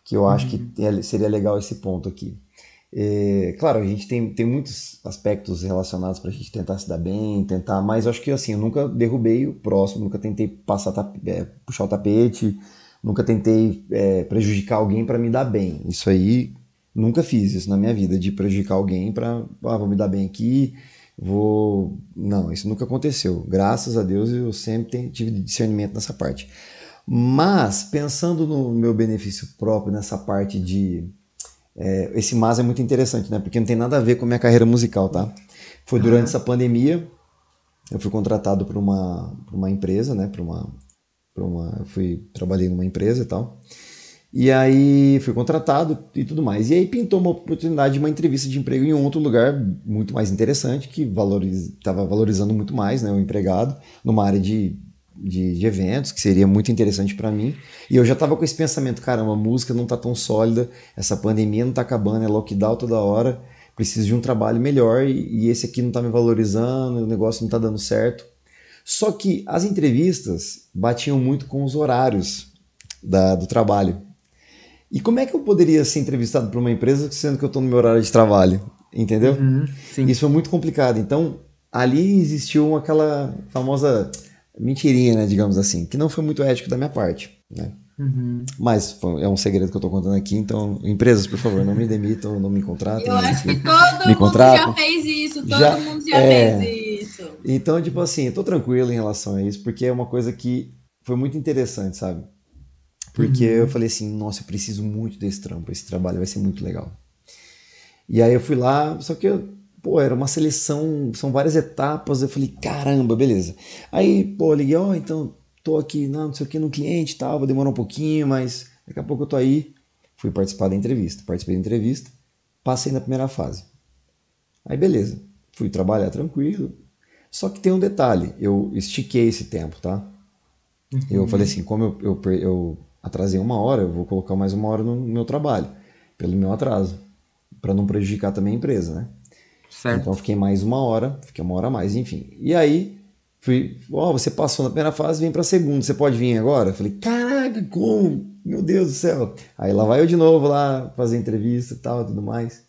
Que eu acho que é- seria legal esse ponto aqui. É, claro, a gente tem, tem muitos aspectos relacionados para a gente tentar se dar bem, tentar, mas acho que assim, eu nunca derrubei o próximo, nunca tentei passar, é, puxar o tapete, nunca tentei é, prejudicar alguém para me dar bem. Isso aí, nunca fiz isso na minha vida, de prejudicar alguém para, ah, vou me dar bem aqui, vou. Não, isso nunca aconteceu. Graças a Deus eu sempre tenho- tive discernimento nessa parte. Mas, pensando no meu benefício próprio, nessa parte de. É, esse mas é muito interessante, né? Porque não tem nada a ver com a minha carreira musical, tá? Foi durante essa pandemia, eu fui contratado por uma, uma empresa, né? Por uma, uma, eu fui trabalhei numa empresa e tal. E aí fui contratado e tudo mais. E aí pintou uma oportunidade de uma entrevista de emprego em outro lugar muito mais interessante, que estava valorizando muito mais né, o empregado, numa área de, de, de eventos, que seria muito interessante para mim. E eu já estava com esse pensamento, caramba, a música não está tão sólida, essa pandemia não está acabando, é lockdown toda hora, preciso de um trabalho melhor e, e esse aqui não está me valorizando, o negócio não está dando certo. Só que as entrevistas batiam muito com os horários da, do trabalho. E como é que eu poderia ser entrevistado por uma empresa sendo que eu estou no meu horário de trabalho? Entendeu? Uhum. Isso foi muito complicado. Então, ali existiu aquela famosa mentirinha, né, digamos assim, que não foi muito ético da minha parte, né? Uhum. Mas foi- é um segredo que eu estou contando aqui, então, empresas, por favor, não me demitam, não me contratem. Eu acho que todo Me mundo contratam? já fez isso, todo Já- mundo já é. fez isso. Então, tipo assim, eu tô tranquilo em relação a isso, porque é uma coisa que foi muito interessante, sabe? Porque Uhum. eu falei assim, nossa, eu preciso muito desse trampo, esse trabalho vai ser muito legal. E aí eu fui lá, só que, eu, pô, era uma seleção, são várias etapas, eu falei, caramba, beleza. Aí, pô, liguei, ó, então, tô aqui, não, não sei o que, no cliente e tal, vou demorar um pouquinho, mas daqui a pouco eu tô aí. Fui participar da entrevista, participei da entrevista, passei na primeira fase. Aí, beleza, fui trabalhar tranquilo, só que tem um detalhe, eu estiquei esse tempo, tá? Eu falei assim, como eu, eu, eu atrasei uma hora, eu vou colocar mais uma hora no meu trabalho, pelo meu atraso, para não prejudicar também a empresa, né? Certo. Então fiquei mais uma hora, fiquei uma hora a mais, enfim. E aí fui, ó, oh, você passou na primeira fase, vem para a segunda, você pode vir agora? falei, caraca, como? Meu Deus do céu. Aí lá vai eu de novo lá fazer entrevista e tal, tudo mais.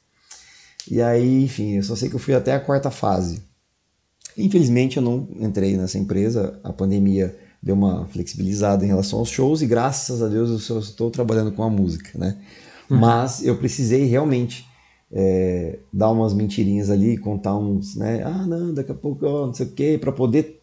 E aí, enfim, eu só sei que eu fui até a quarta fase. Infelizmente eu não entrei nessa empresa, a pandemia deu uma flexibilizada em relação aos shows e graças a Deus eu só estou trabalhando com a música, né? Uhum. Mas eu precisei realmente é, dar umas mentirinhas ali, contar uns, né? Ah, não, daqui a pouco, ó, não sei o quê, para poder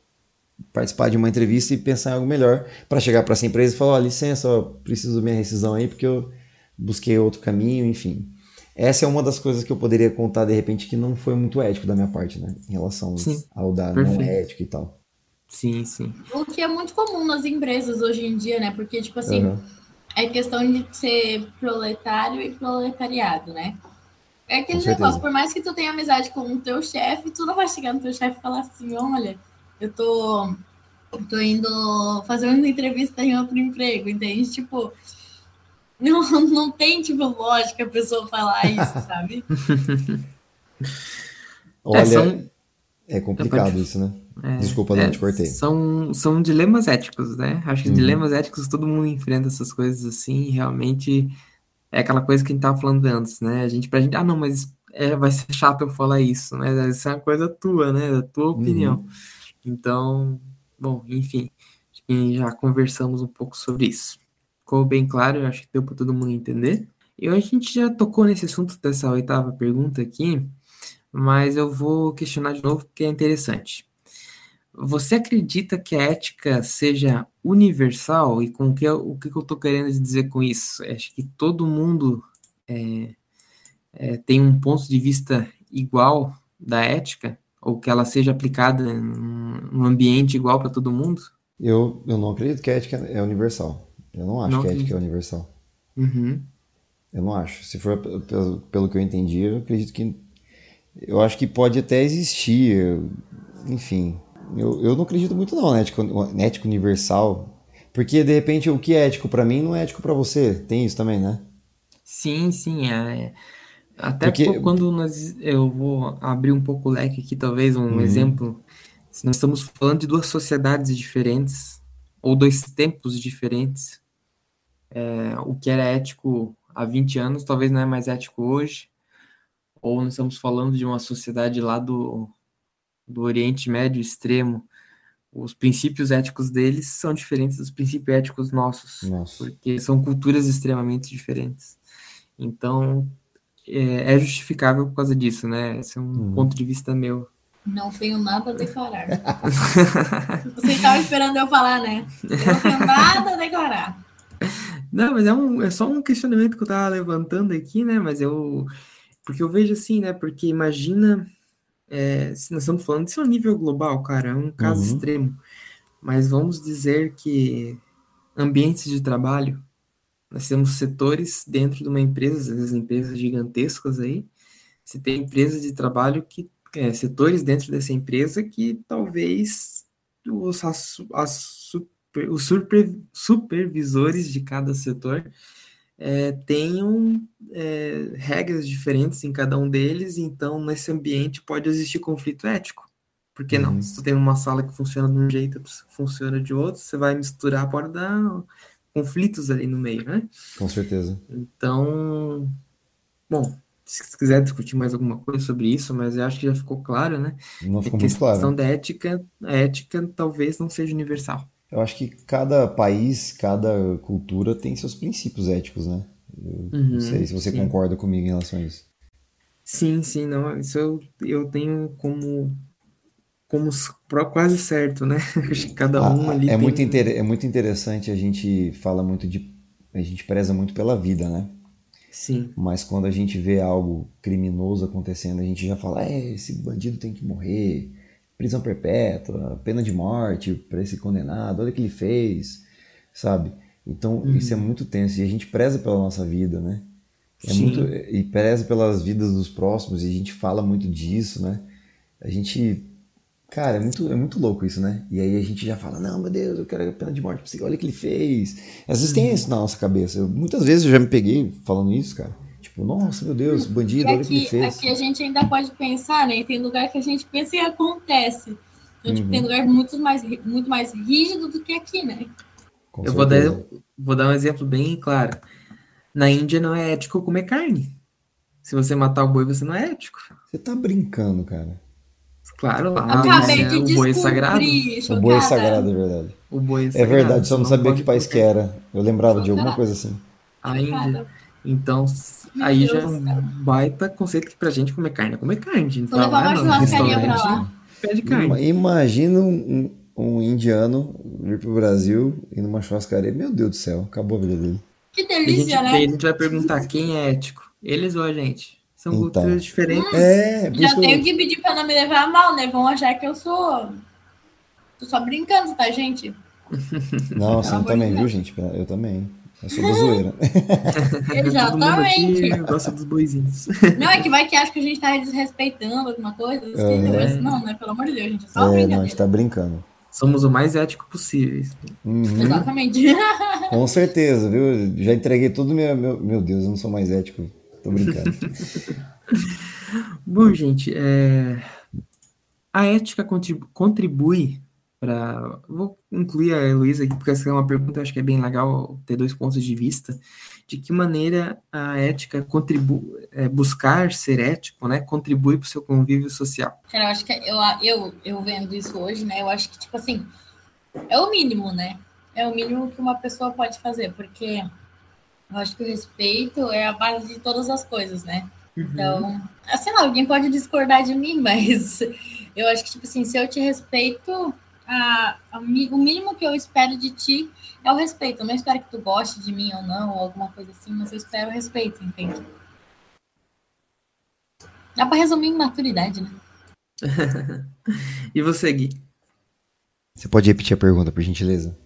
participar de uma entrevista e pensar em algo melhor, para chegar para essa empresa e falar: ó, licença, ó, preciso da minha rescisão aí porque eu busquei outro caminho, enfim. Essa é uma das coisas que eu poderia contar de repente que não foi muito ético da minha parte, né? Em relação sim, ao da perfeito. não ético e tal. Sim, sim. O que é muito comum nas empresas hoje em dia, né? Porque, tipo assim, uhum. é questão de ser proletário e proletariado, né? É aquele negócio, por mais que tu tenha amizade com o teu chefe, tu não vai chegar no teu chefe e falar assim, olha, eu tô, tô indo fazer uma entrevista em outro emprego, entende? Tipo, não, não tem, tipo, lógica a pessoa falar isso, sabe? Olha, é, são... é complicado isso, né? É, Desculpa, não é, te cortei. São, são dilemas éticos, né? Acho que uhum. dilemas éticos todo mundo enfrenta essas coisas assim, realmente é aquela coisa que a gente tava falando antes, né? A gente, pra gente, ah, não, mas é, vai ser chato eu falar isso, né? Isso é uma coisa tua, né? Da tua opinião. Uhum. Então, bom, enfim, já conversamos um pouco sobre isso ficou bem claro, eu acho que deu para todo mundo entender. E hoje a gente já tocou nesse assunto dessa oitava pergunta aqui, mas eu vou questionar de novo porque é interessante. Você acredita que a ética seja universal? E com que, o que eu estou querendo dizer com isso? Acho que todo mundo é, é, tem um ponto de vista igual da ética? Ou que ela seja aplicada num ambiente igual para todo mundo? Eu, eu não acredito que a ética é universal. Eu não acho não que a ética é universal. Uhum. Eu não acho. Se for pelo, pelo que eu entendi, eu acredito que. Eu acho que pode até existir. Enfim. Eu, eu não acredito muito, não, na ética, na ética universal. Porque, de repente, o que é ético para mim não é ético para você. Tem isso também, né? Sim, sim. É. Até Porque... quando nós. Eu vou abrir um pouco o leque aqui, talvez, um uhum. exemplo. Se nós estamos falando de duas sociedades diferentes, ou dois tempos diferentes, é, o que era ético há 20 anos talvez não é mais ético hoje, ou nós estamos falando de uma sociedade lá do, do Oriente Médio extremo, os princípios éticos deles são diferentes dos princípios éticos nossos, Nossa. porque são culturas extremamente diferentes. Então, é, é, justificável por causa disso, né? Esse é um uhum. ponto de vista meu. Não tenho nada a declarar. Você estava esperando eu falar, né? não tenho nada a declarar. Não, mas é, um, é só um questionamento que eu tava levantando aqui, né? Mas eu. Porque eu vejo assim, né? Porque imagina. É, se nós estamos falando, isso é um nível global, cara, é um caso uhum. extremo. Mas vamos dizer que ambientes de trabalho, nós temos setores dentro de uma empresa, às vezes empresas gigantescas aí, você tem empresas de trabalho que, é, setores dentro dessa empresa que talvez os, as, as os super, supervisores de cada setor é, tenham é, regras diferentes em cada um deles, então nesse ambiente pode existir conflito ético. Por que uhum. não? Se tu tem uma sala que funciona de um jeito, outra funciona de outro, você vai misturar, pode dar conflitos ali no meio, né? Com certeza. Então, bom, se quiser discutir mais alguma coisa sobre isso, mas eu acho que já ficou claro, né? Não ficou a muito claro. A questão da ética, a ética talvez não seja universal. Eu acho que cada país, cada cultura tem seus princípios éticos, né? Uhum, não sei se você sim. concorda comigo em relação a isso. Sim, sim, não, isso eu, eu tenho como como quase certo, né? Acho que cada um ah, ali. É, tem... muito inter... é muito interessante, a gente fala muito de. A gente preza muito pela vida, né? Sim. Mas quando a gente vê algo criminoso acontecendo, a gente já fala, é, esse bandido tem que morrer, prisão perpétua, pena de morte para esse condenado, olha o que ele fez, sabe? Então uhum. isso é muito tenso e a gente preza pela nossa vida, né? É Sim. muito e preza pelas vidas dos próximos e a gente fala muito disso, né? A gente Cara, é muito, é muito louco isso, né? E aí a gente já fala, não, meu Deus, eu quero a pena de morte pra você, olha o que ele fez. Às vezes uhum. tem isso na nossa cabeça. Eu, muitas vezes eu já me peguei falando isso, cara. Tipo, nossa, meu Deus, bandido, olha o que ele fez. Aqui a gente ainda pode pensar, né? Tem lugar que a gente pensa e acontece. Então, tipo, tem uhum. lugar muito mais, muito mais rígido do que aqui, né? Com eu vou dar, vou dar um exemplo bem claro. Na Índia não é ético comer carne. Se você matar o boi, você não é ético. Você tá brincando, cara. Claro, lá Acabei é, de o boi é sagrado. O boi é sagrado, é verdade. O boi é, é sagrado, verdade, só não sabia que país que era. Eu lembrava de alguma coisa assim. A Índia. Então, Meu aí Deus já é um baita conceito que pra gente comer carne é comer carne. Então, Vou levar uma churrascaria pra lá. Pede carne. Imagina um, um, indiano vir pro Brasil e numa churrascaria. Meu Deus do céu, acabou a vida dele. Que delícia, a gente, né? A gente vai perguntar quem é ético. Eles ou a gente? São então. culturas diferentes. Hum, é, já tenho que pedir pra não me levar a mal, né? Vão achar que eu sou. Tô só brincando, tá, gente? Não, você também, viu, gente? Eu também. Eu sou da zoeira. Exatamente. gosta dos boizinhos. Não, é que vai que acha que a gente tá desrespeitando alguma coisa. Assim, é. Não, né? Pelo amor de Deus, gente. É só é, não, a gente tá brincando. Somos o mais ético possível. Uhum. Exatamente. Com certeza, viu? Já entreguei tudo meu, meu. Meu Deus, eu não sou mais ético. Tô brincando. Bom, gente, é... a ética contribui para. Vou incluir a Heloísa aqui, porque essa é uma pergunta, acho que é bem legal ter dois pontos de vista. De que maneira a ética contribui, é, buscar ser ético, né, contribui para o seu convívio social? Cara, eu acho que eu, eu, eu vendo isso hoje, né, eu acho que, tipo assim, é o mínimo, né? É o mínimo que uma pessoa pode fazer, porque eu acho que o respeito é a base de todas as coisas, né? Uhum. Então, sei lá, alguém pode discordar de mim, mas eu acho que, tipo assim, se eu te respeito, a, a, o mínimo que eu espero de ti é o respeito. Eu não espero que tu goste de mim ou não, ou alguma coisa assim, mas eu espero o respeito, entende? Dá para resumir em maturidade, né? e você, Gui? Você pode repetir a pergunta, por gentileza?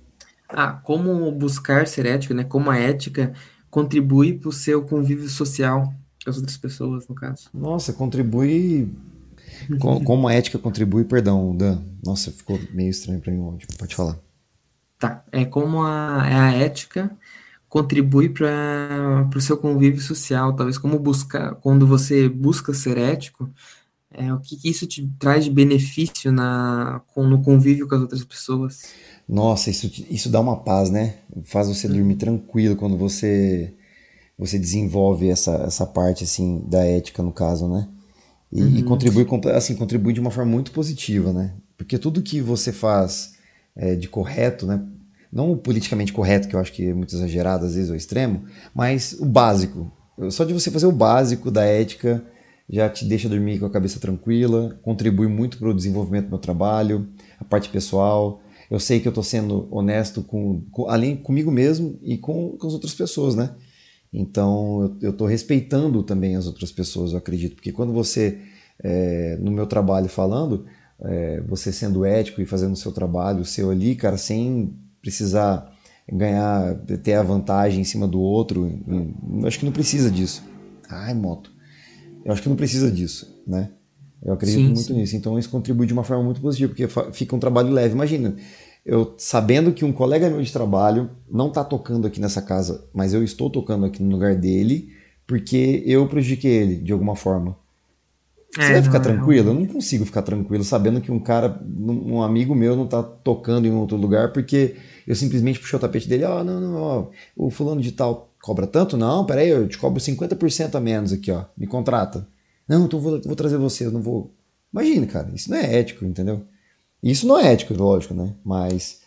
Ah, como buscar ser ético, né? Como a ética contribui para o seu convívio social com as outras pessoas, no caso. Nossa, contribui como a ética contribui, perdão, Dan. Nossa, ficou meio estranho para mim Pode falar. Tá. É como a, é a ética contribui para o seu convívio social, talvez como buscar, quando você busca ser ético, é, o que, que isso te traz de benefício na, com, no convívio com as outras pessoas? Nossa, isso, isso dá uma paz, né? Faz você dormir tranquilo quando você você desenvolve essa, essa parte assim da ética no caso, né? E, uhum. e, contribui, assim, contribui de uma forma muito positiva, né? Porque tudo que você faz é, de correto, né? Não o politicamente correto, que eu acho que é muito exagerado, às vezes, ao extremo, mas o básico. Só de você fazer o básico da ética já te deixa dormir com a cabeça tranquila, contribui muito para o desenvolvimento do meu trabalho, a parte pessoal. Eu sei que eu estou sendo honesto com, com, além comigo mesmo e com, com as outras pessoas, né? Então eu estou respeitando também as outras pessoas, eu acredito, porque quando você, é, no meu trabalho falando, é, você sendo ético e fazendo o seu trabalho, o seu ali, cara, sem precisar ganhar, ter a vantagem em cima do outro, eu acho que não precisa disso. Ai, moto. Eu acho que não precisa disso, né? Eu acredito sim, muito sim. nisso. Então isso contribui de uma forma muito positiva, porque fica um trabalho leve. Imagina, eu sabendo que um colega meu de trabalho não está tocando aqui nessa casa, mas eu estou tocando aqui no lugar dele, porque eu prejudiquei ele de alguma forma. Você é, vai ficar não, tranquilo? Eu não consigo ficar tranquilo sabendo que um cara, um amigo meu não está tocando em outro lugar porque eu simplesmente puxei o tapete dele, ó, oh, não, não, ó, o fulano de tal cobra tanto? Não, peraí, eu te cobro 50% a menos aqui, ó, me contrata. Não, então vou, vou trazer você, eu não vou... Imagina, cara, isso não é ético, entendeu? Isso não é ético, lógico, né? Mas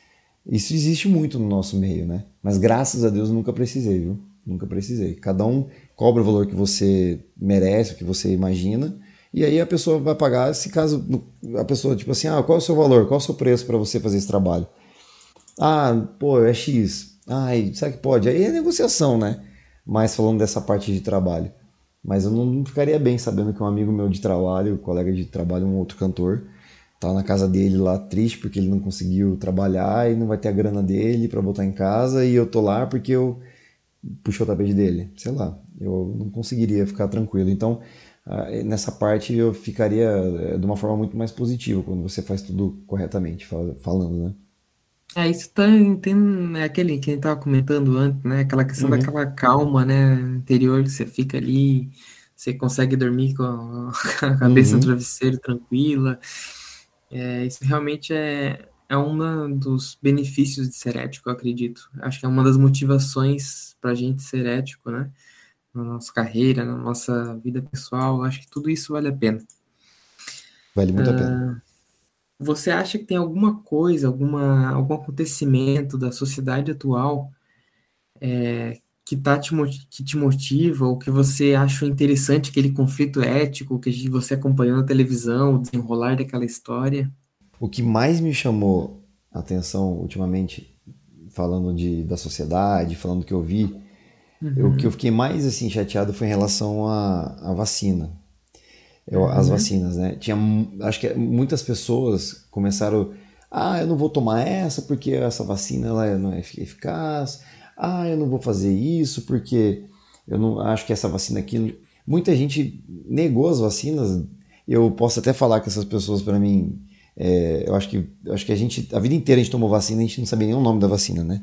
isso existe muito no nosso meio, né? Mas graças a Deus nunca precisei, viu? Nunca precisei. Cada um cobra o valor que você merece, o que você imagina, e aí a pessoa vai pagar, se caso a pessoa, tipo assim, ah, qual é o seu valor? Qual é o seu preço para você fazer esse trabalho? Ah, pô, é X. Ai, será que pode? Aí é negociação, né? Mas falando dessa parte de trabalho. Mas eu não ficaria bem sabendo que um amigo meu de trabalho, colega de trabalho, um outro cantor, tá na casa dele lá triste porque ele não conseguiu trabalhar e não vai ter a grana dele para voltar em casa e eu tô lá porque eu puxei o tapete dele. Sei lá, eu não conseguiria ficar tranquilo. Então, nessa parte eu ficaria eh, de uma forma muito mais positiva quando você faz tudo corretamente, falando, né? É, isso tá, tem é aquele que a gente tava comentando antes, né? Aquela questão uhum. daquela calma, né? Interior que você fica ali, você consegue dormir com a, cabeça uhum. no travesseiro tranquila. É, isso realmente é, é um dos benefícios de ser ético, eu acredito. Acho que é uma das motivações para a gente ser ético, né? Na nossa carreira, na nossa vida pessoal. Acho que tudo isso vale a pena. Vale muito uh, a pena. Ah, você acha que tem alguma coisa, alguma, algum acontecimento da sociedade atual é, que, tá te, que te motiva, ou que você acha interessante aquele conflito ético que você acompanhou na televisão, o desenrolar daquela história? O que mais me chamou a atenção ultimamente, falando de, da sociedade, falando do que eu vi, uhum. o que eu fiquei mais assim chateado foi em relação à, à vacina. Eu, uhum. As vacinas, né? Tinha, acho que muitas pessoas começaram, ah, eu não vou tomar essa porque essa vacina ela é, não é eficaz. Ah, eu não vou fazer isso porque eu não acho que essa vacina aqui. Muita gente negou as vacinas. Eu posso até falar que essas pessoas para mim é, eu acho que eu acho que a gente a vida inteira a gente tomou vacina e a gente não sabia nem o nome da vacina, né?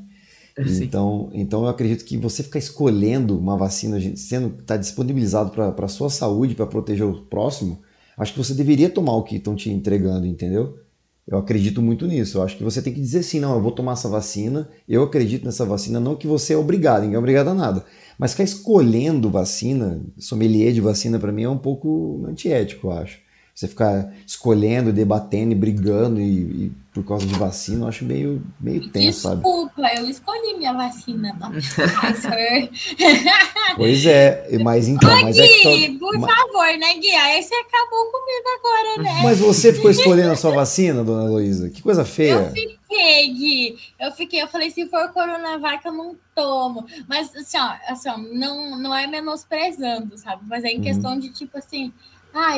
Sim. Então, então eu acredito que você ficar escolhendo uma vacina sendo está disponibilizado para a sua saúde, para proteger o próximo, acho que você deveria tomar o que estão te entregando, entendeu? Eu acredito muito nisso. Eu acho que você tem que dizer sim, não, eu vou tomar essa vacina, eu acredito nessa vacina, não que você é obrigado, ninguém é obrigado a nada. Mas ficar escolhendo vacina, sommelier de vacina, para mim é um pouco antiético, eu acho. Você ficar escolhendo, debatendo e brigando e, e por causa de vacina, eu acho meio, meio tenso, sabe? Desculpa, eu escolhi minha vacina da pois é, mas então. Ô, mas Gui, é que por mas... favor, né, Gui? Aí você acabou comigo agora, né? Mas você ficou escolhendo a sua vacina, dona Luísa? Que coisa feia. Eu fiquei, Gui. Eu fiquei, eu falei, se for Coronavac, eu não tomo. Mas, assim, ó, assim, ó não, não é menosprezando, sabe? Mas é em uhum. questão de, tipo assim ah,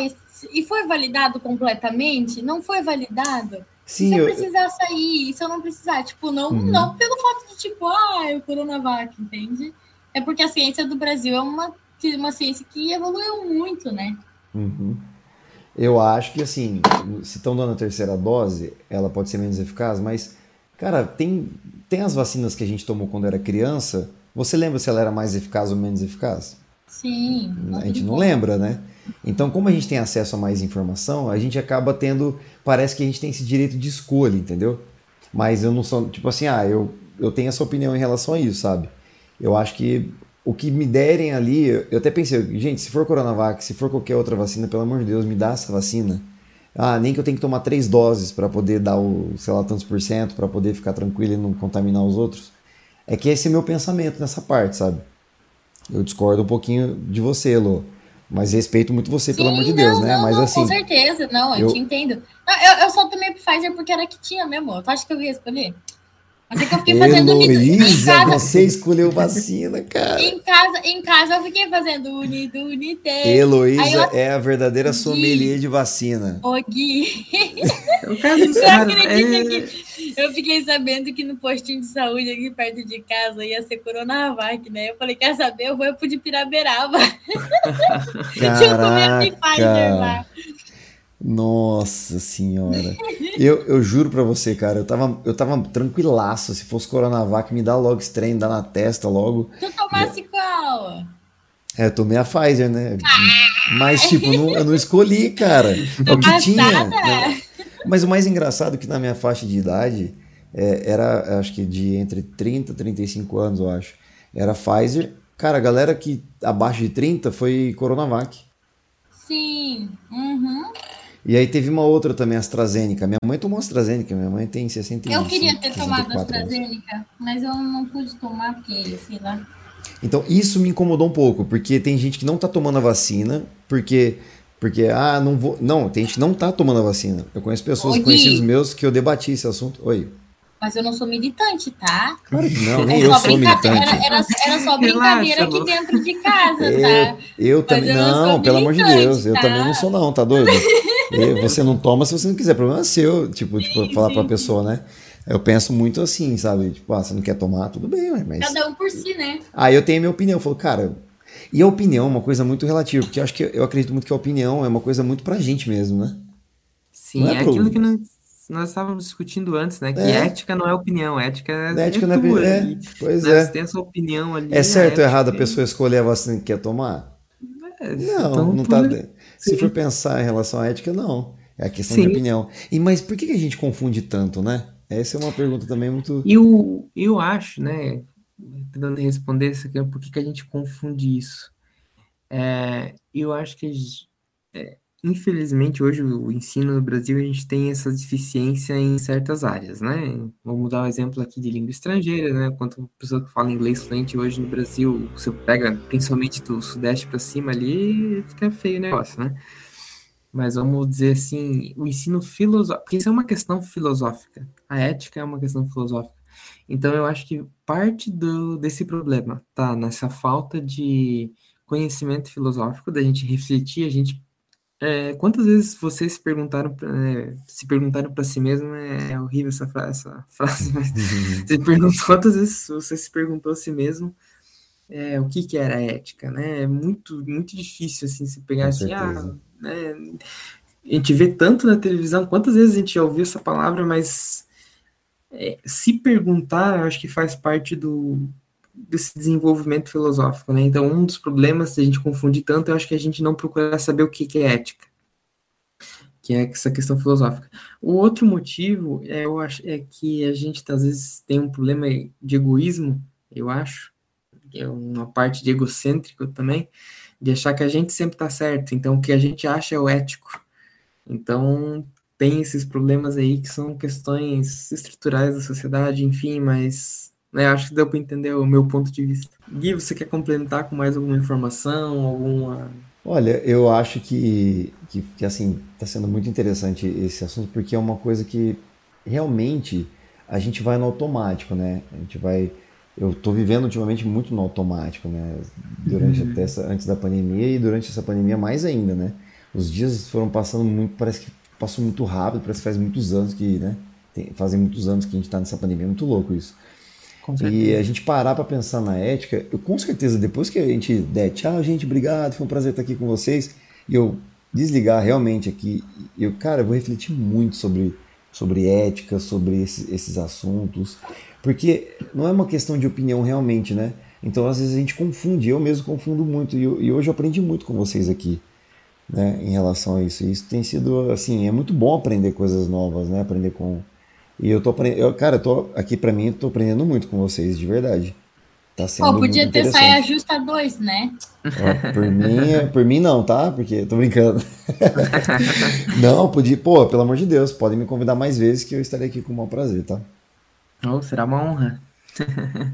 e foi validado completamente? Não foi validado? Sim, se eu, eu precisar sair, se eu não precisar, tipo, não, uhum. não pelo fato de, tipo, ah, é o Coronavac, entende? É porque a ciência do Brasil é uma, uma ciência que evoluiu muito, né? Uhum. Eu acho que, assim, se estão dando a terceira dose, ela pode ser menos eficaz, mas, cara, tem, tem as vacinas que a gente tomou quando era criança. Você lembra se ela era mais eficaz ou menos eficaz? Sim. A gente não lembra, né? Então, como a gente tem acesso a mais informação, a gente acaba tendo. Parece que a gente tem esse direito de escolha, entendeu? Mas eu não sou. Tipo assim, ah, eu, eu tenho essa opinião em relação a isso, sabe? Eu acho que o que me derem ali. Eu até pensei, gente, se for Coronavac, se for qualquer outra vacina, pelo amor de Deus, me dá essa vacina. Ah, nem que eu tenha que tomar três doses para poder dar o, sei lá, tantos por cento, para poder ficar tranquilo e não contaminar os outros. É que esse é meu pensamento nessa parte, sabe? Eu discordo um pouquinho de você, Lô. Mas respeito muito você, Sim, pelo amor de Deus, né? Não, Mas não, assim. Com certeza, não, eu, eu te entendo. Não, eu, eu só tomei pro Pfizer porque era que tinha mesmo. Tu acha que eu ia escolher? Mas é que eu fiquei fazendo Heloísa, casa, você escolheu vacina, cara. Em casa, em casa eu fiquei fazendo Unido, Unite. Heloísa eu... é a verdadeira Gui. sommelier de vacina. Ô, Gui. Eu, é... que eu fiquei sabendo que no postinho de saúde aqui perto de casa ia ser Coronavac, né? Eu falei, quer saber? Eu vou pro de Piraberaba. Deixa eu comer Pfizer lá. Nossa senhora. Eu, eu juro pra você, cara, eu tava, eu tava tranquilaço. Se fosse Coronavac, me dá logo estranho, dá na testa logo. Tu tomasse qual? É, eu tomei a Pfizer, né? Mas, tipo, não, eu não escolhi, cara. o que tinha. Né? Mas o mais engraçado é que na minha faixa de idade, é, era, acho que de entre 30 e 35 anos, eu acho. Era Pfizer. Cara, a galera que abaixo de 30 foi Coronavac. Sim. Uhum. E aí teve uma outra também, AstraZeneca. Minha mãe tomou AstraZeneca, minha mãe tem 65 Eu queria ter tomado AstraZeneca, anos. mas eu não pude tomar porque, sei lá. Então, isso me incomodou um pouco, porque tem gente que não tá tomando a vacina, porque porque ah, não vou, não, tem gente que não tá tomando a vacina. Eu conheço pessoas Oi, conhecidos meus que eu debati esse assunto. Oi. Mas eu não sou militante, tá? Claro que não, nem é eu sou militante. Era, era, era só brincadeira Relaxa, aqui dentro de casa, é, tá? Eu, eu também. Não, não pelo amor de Deus, tá? eu também não sou, não, tá doido? você não toma se você não quiser. O problema é seu, tipo, sim, tipo falar sim, pra pessoa, né? Eu penso muito assim, sabe? Tipo, ah, você não quer tomar, tudo bem, mas. Cada um por si, né? Aí eu tenho a minha opinião. Eu falo, cara. E a opinião é uma coisa muito relativa, porque eu acho que eu acredito muito que a opinião é uma coisa muito pra gente mesmo, né? Sim, é, é aquilo que não. Nós estávamos discutindo antes, né? Que é. ética não é opinião, ética é, ética é não é, tua, é, Pois né? é. Você tem a sua opinião ali. É certo ou errado a pessoa escolher a vacina que quer tomar? É, não, não tá. Se for pensar em relação à ética, não. É a questão Sim. de opinião. E mas por que a gente confunde tanto, né? Essa é uma pergunta também muito. Eu, eu acho, né? Tentando responder essa questão, por que, que a gente confunde isso? É, eu acho que é, Infelizmente, hoje o ensino no Brasil a gente tem essa deficiência em certas áreas, né? Vamos dar um exemplo aqui de língua estrangeira, né? Quanto pessoa que fala inglês fluente hoje no Brasil, você pega principalmente do sudeste para cima ali, fica feio o negócio, né? Mas vamos dizer assim, o ensino filosófico, porque isso é uma questão filosófica, a ética é uma questão filosófica. Então eu acho que parte do, desse problema tá nessa falta de conhecimento filosófico, da gente refletir, a gente é, quantas vezes vocês se perguntaram é, se perguntaram para si mesmo é, é, horrível essa, fra essa frase mas você perguntou quantas vezes você se perguntou a si mesmo é, o que que era ética né? É muito muito difícil assim se pegar assim ah, né, a gente vê tanto na televisão quantas vezes a gente já ouviu essa palavra mas é, se perguntar eu acho que faz parte do desse desenvolvimento filosófico, né? Então, um dos problemas se a gente confundir tanto, eu acho que a gente não procura saber o que, que é ética, que é essa questão filosófica. O outro motivo é, eu acho, é que a gente às vezes tem um problema de egoísmo, eu acho, é uma parte de egocêntrico também, de achar que a gente sempre está certo, então o que a gente acha é o ético. Então, tem esses problemas aí que são questões estruturais da sociedade, enfim, mas né? Acho que deu para entender o meu ponto de vista. Gui, você quer complementar com mais alguma informação, alguma... Olha, eu acho que, que, que assim, está sendo muito interessante esse assunto, porque é uma coisa que realmente a gente vai no automático, né? A gente vai... Eu estou vivendo ultimamente muito no automático, né? Durante uhum. até essa, antes da pandemia e durante essa pandemia mais ainda, né? Os dias foram passando muito, parece que passou muito rápido, parece que faz muitos anos que, né? Tem, fazem muitos anos que a gente está nessa pandemia, é muito louco isso e a gente parar para pensar na ética, eu com certeza, depois que a gente der tchau, gente, obrigado, foi um prazer estar aqui com vocês, e eu desligar realmente aqui, eu, cara, eu vou refletir muito sobre, sobre ética, sobre esses, esses assuntos, porque não é uma questão de opinião realmente, né? Então, às vezes a gente confunde, eu mesmo confundo muito, e, eu, e hoje eu aprendi muito com vocês aqui, né, em relação a isso. E isso tem sido, assim, é muito bom aprender coisas novas, né? Aprender com e eu tô aprendendo. Cara, eu tô aqui para mim, tô aprendendo muito com vocês, de verdade. Tá sendo oh, podia ter saia justa dois, né? Ó, por mim, por mim não, tá? Porque tô brincando. não, podia, pô, pelo amor de Deus, podem me convidar mais vezes que eu estarei aqui com o maior prazer, tá? Oh, será uma honra.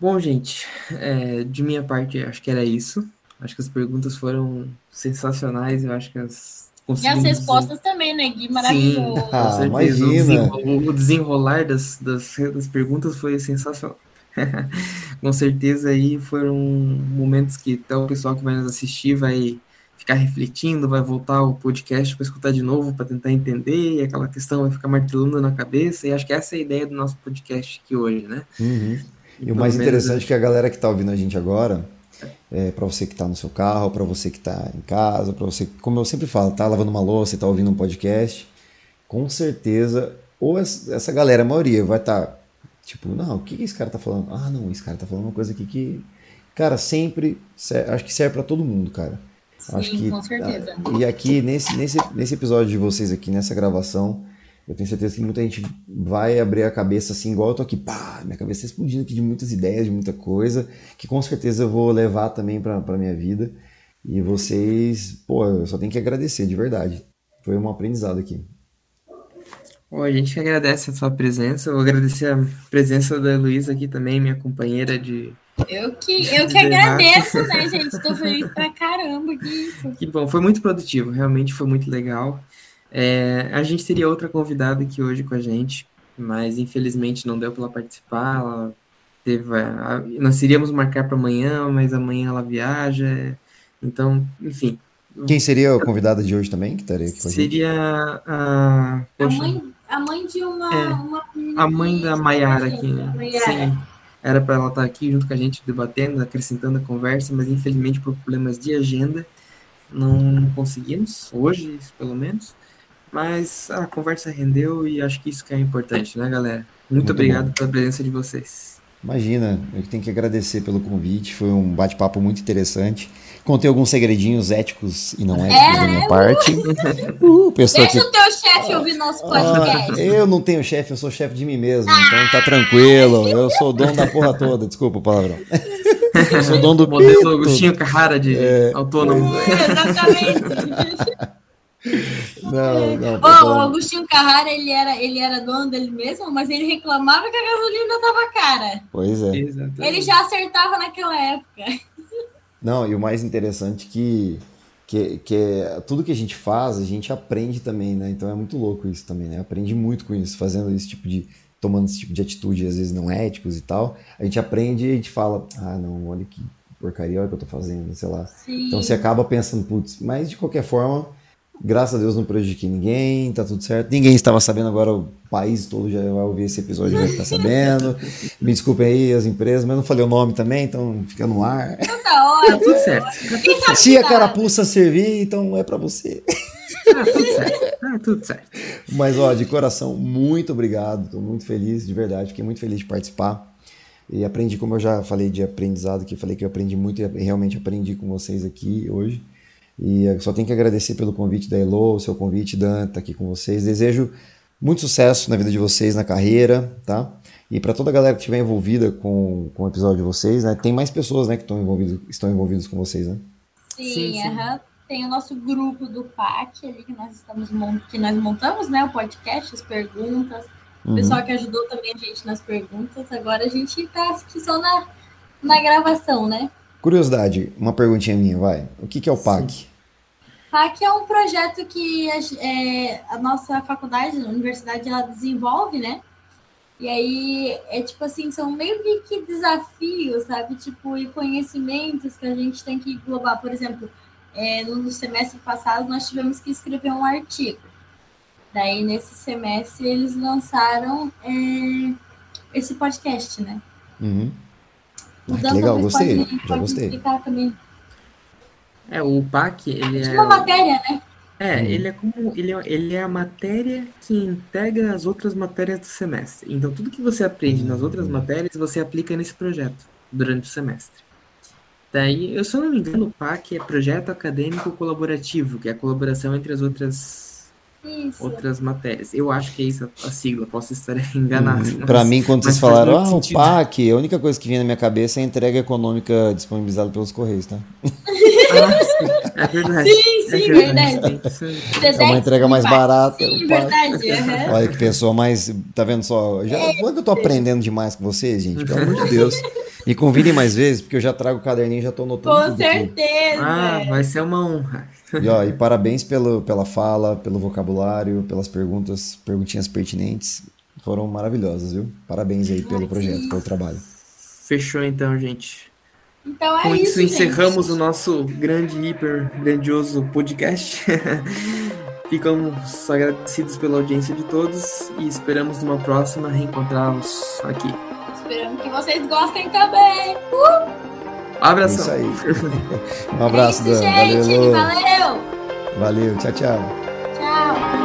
Bom, gente, é, de minha parte, acho que era isso. Acho que as perguntas foram sensacionais. Eu acho que as e as respostas também, né, Gui? Maravilhoso. Sim, ah, imagina. O desenrolar das, das, das perguntas foi sensacional. com certeza aí foram momentos que até o pessoal que vai nos assistir vai ficar refletindo, vai voltar o podcast para escutar de novo para tentar entender, e aquela questão vai ficar martelando na cabeça, e acho que essa é a ideia do nosso podcast aqui hoje, né? Uhum. E, e o mais interessante é que a galera que está ouvindo a gente agora, é, para você que está no seu carro, para você que está em casa, para você, como eu sempre falo, está lavando uma louça, está ouvindo um podcast, com certeza, ou essa galera, a maioria, vai estar tá, tipo, não, o que esse cara está falando? Ah, não, esse cara está falando uma coisa aqui que, cara, sempre, acho que serve para todo mundo, cara. Sim, acho que, com certeza. E aqui, nesse, nesse, nesse episódio de vocês aqui, nessa gravação, eu tenho certeza que muita gente vai abrir a cabeça assim, igual eu tô aqui, pá, minha cabeça tá explodindo aqui de muitas ideias, de muita coisa, que com certeza eu vou levar também para a minha vida. E vocês, pô, eu só tenho que agradecer, de verdade. Foi um aprendizado aqui. Bom, a gente agradece a sua presença, eu vou agradecer a presença da Luísa aqui também, minha companheira de. Eu que, eu que agradeço, né, gente? Tô feliz pra caramba que isso. Que bom, foi muito produtivo, realmente foi muito legal. É, a gente teria outra convidada aqui hoje com a gente, mas infelizmente não deu para ela participar. Ela teve, a, nós iríamos marcar para amanhã, mas amanhã ela viaja. Então, enfim. Quem seria a convidada de hoje também que estaria aqui com a gente? Seria a. a mãe, a mãe de uma. É, uma a mãe da Maiara aqui. Né? Sim. Era para ela estar aqui junto com a gente debatendo, acrescentando a conversa, mas infelizmente por problemas de agenda não conseguimos, hoje pelo menos. Mas a conversa rendeu e acho que isso que é importante, né, galera? Muito, Muito obrigado bom. pela presença de vocês. Imagina, eu tenho que agradecer pelo convite, foi um bate-papo muito interessante. Contei alguns segredinhos éticos e não éticos é, da minha parte. Uh, Deixa que... o teu chefe ouvir nosso podcast. Ah, eu não tenho chefe, eu sou chefe de mim mesmo, ah, então tá tranquilo. Eu sou dono da porra toda, desculpa o palavrão. Eu sou dono do modelo Agostinho Carrara de é... autônomo. Exatamente. Não, não. Oh, o Agostinho Carrara, ele era, ele era dono dele mesmo, mas ele reclamava que a gasolina tava cara. Pois é. Exatamente. Ele já acertava naquela época. Não, e o mais interessante que, que, que é, tudo que a gente faz, a gente aprende também, né? Então é muito louco isso também, né? Aprende muito com isso, fazendo esse tipo de. tomando esse tipo de atitude, às vezes não éticos e tal. A gente aprende e a gente fala, ah, não, olha que porcaria, olha o que eu tô fazendo, sei lá. Sim. Então você acaba pensando, putz, mas de qualquer forma Graças a Deus não prejudiquei ninguém, tá tudo certo. Ninguém estava sabendo, agora o país todo já vai ouvir esse episódio vai estar sabendo. Me desculpem aí as empresas, mas não falei o nome também, então fica no ar. Tá ótimo. Tá tudo certo. Se a carapuça servir, então é para você. Tá tudo certo. Tá tudo certo. Mas ó, de coração, muito obrigado. Tô muito feliz, de verdade. Fiquei muito feliz de participar. E aprendi, como eu já falei de aprendizado, que falei que eu aprendi muito e realmente aprendi com vocês aqui hoje. E só tenho que agradecer pelo convite da Elo, o seu convite, Dan, tá aqui com vocês. Desejo muito sucesso na vida de vocês, na carreira, tá? E para toda a galera que estiver envolvida com, com o episódio de vocês, né? Tem mais pessoas, né, que estão envolvidos, estão envolvidos com vocês, né? Sim, sim, sim. Uh -huh. tem o nosso grupo do PAC ali que nós estamos que nós montamos, né, o podcast, as perguntas. O uhum. pessoal que ajudou também a gente nas perguntas. Agora a gente está só na, na gravação, né? Curiosidade, uma perguntinha minha, vai. O que, que é o PAC? Sim. PAC é um projeto que a, é, a nossa faculdade, a universidade, ela desenvolve, né? E aí, é tipo assim, são meio que desafios, sabe? Tipo, e conhecimentos que a gente tem que englobar. Por exemplo, é, no semestre passado, nós tivemos que escrever um artigo. Daí, nesse semestre, eles lançaram é, esse podcast, né? Uhum. Ah, que legal, gostei. Pode, já gostei. explicar também. É, o PAC, ele é... uma matéria, né? É, uhum. ele é como ele é, ele é a matéria que integra as outras matérias do semestre. Então, tudo que você aprende nas outras matérias, você aplica nesse projeto durante o semestre. Daí, eu, se eu não me engano, o PAC é Projeto Acadêmico Colaborativo, que é a colaboração entre as outras isso. outras matérias. Eu acho que é isso a sigla, posso estar enganado. Hum, Para mim, quando vocês falaram, ah, o PAC, a única coisa que vinha na minha cabeça é a entrega econômica disponibilizada pelos Correios, tá? Ah, é verdade. Sim, sim, é verdade. É uma entrega mais barata. Sim, verdade. Uhum. Olha que pessoa mais. Tá vendo só? Já, é. que eu tô aprendendo demais com vocês, gente? Pelo amor de Deus. Me convidem mais vezes, porque eu já trago o caderninho e já tô anotando. Com certeza. Ah, vai ser uma honra. E, ó, e parabéns pelo, pela fala, pelo vocabulário, pelas perguntas, perguntinhas pertinentes. Foram maravilhosas, viu? Parabéns aí pelo projeto, pelo trabalho. Fechou então, gente. Então é Com isso, isso encerramos o nosso grande, hiper grandioso podcast. Ficamos agradecidos pela audiência de todos e esperamos numa próxima reencontrá-los aqui. Esperamos que vocês gostem também. Uh! Abração. É isso aí. Um abraço, é isso, Dan. Gente, valeu. valeu. Valeu, tchau, tchau. Tchau.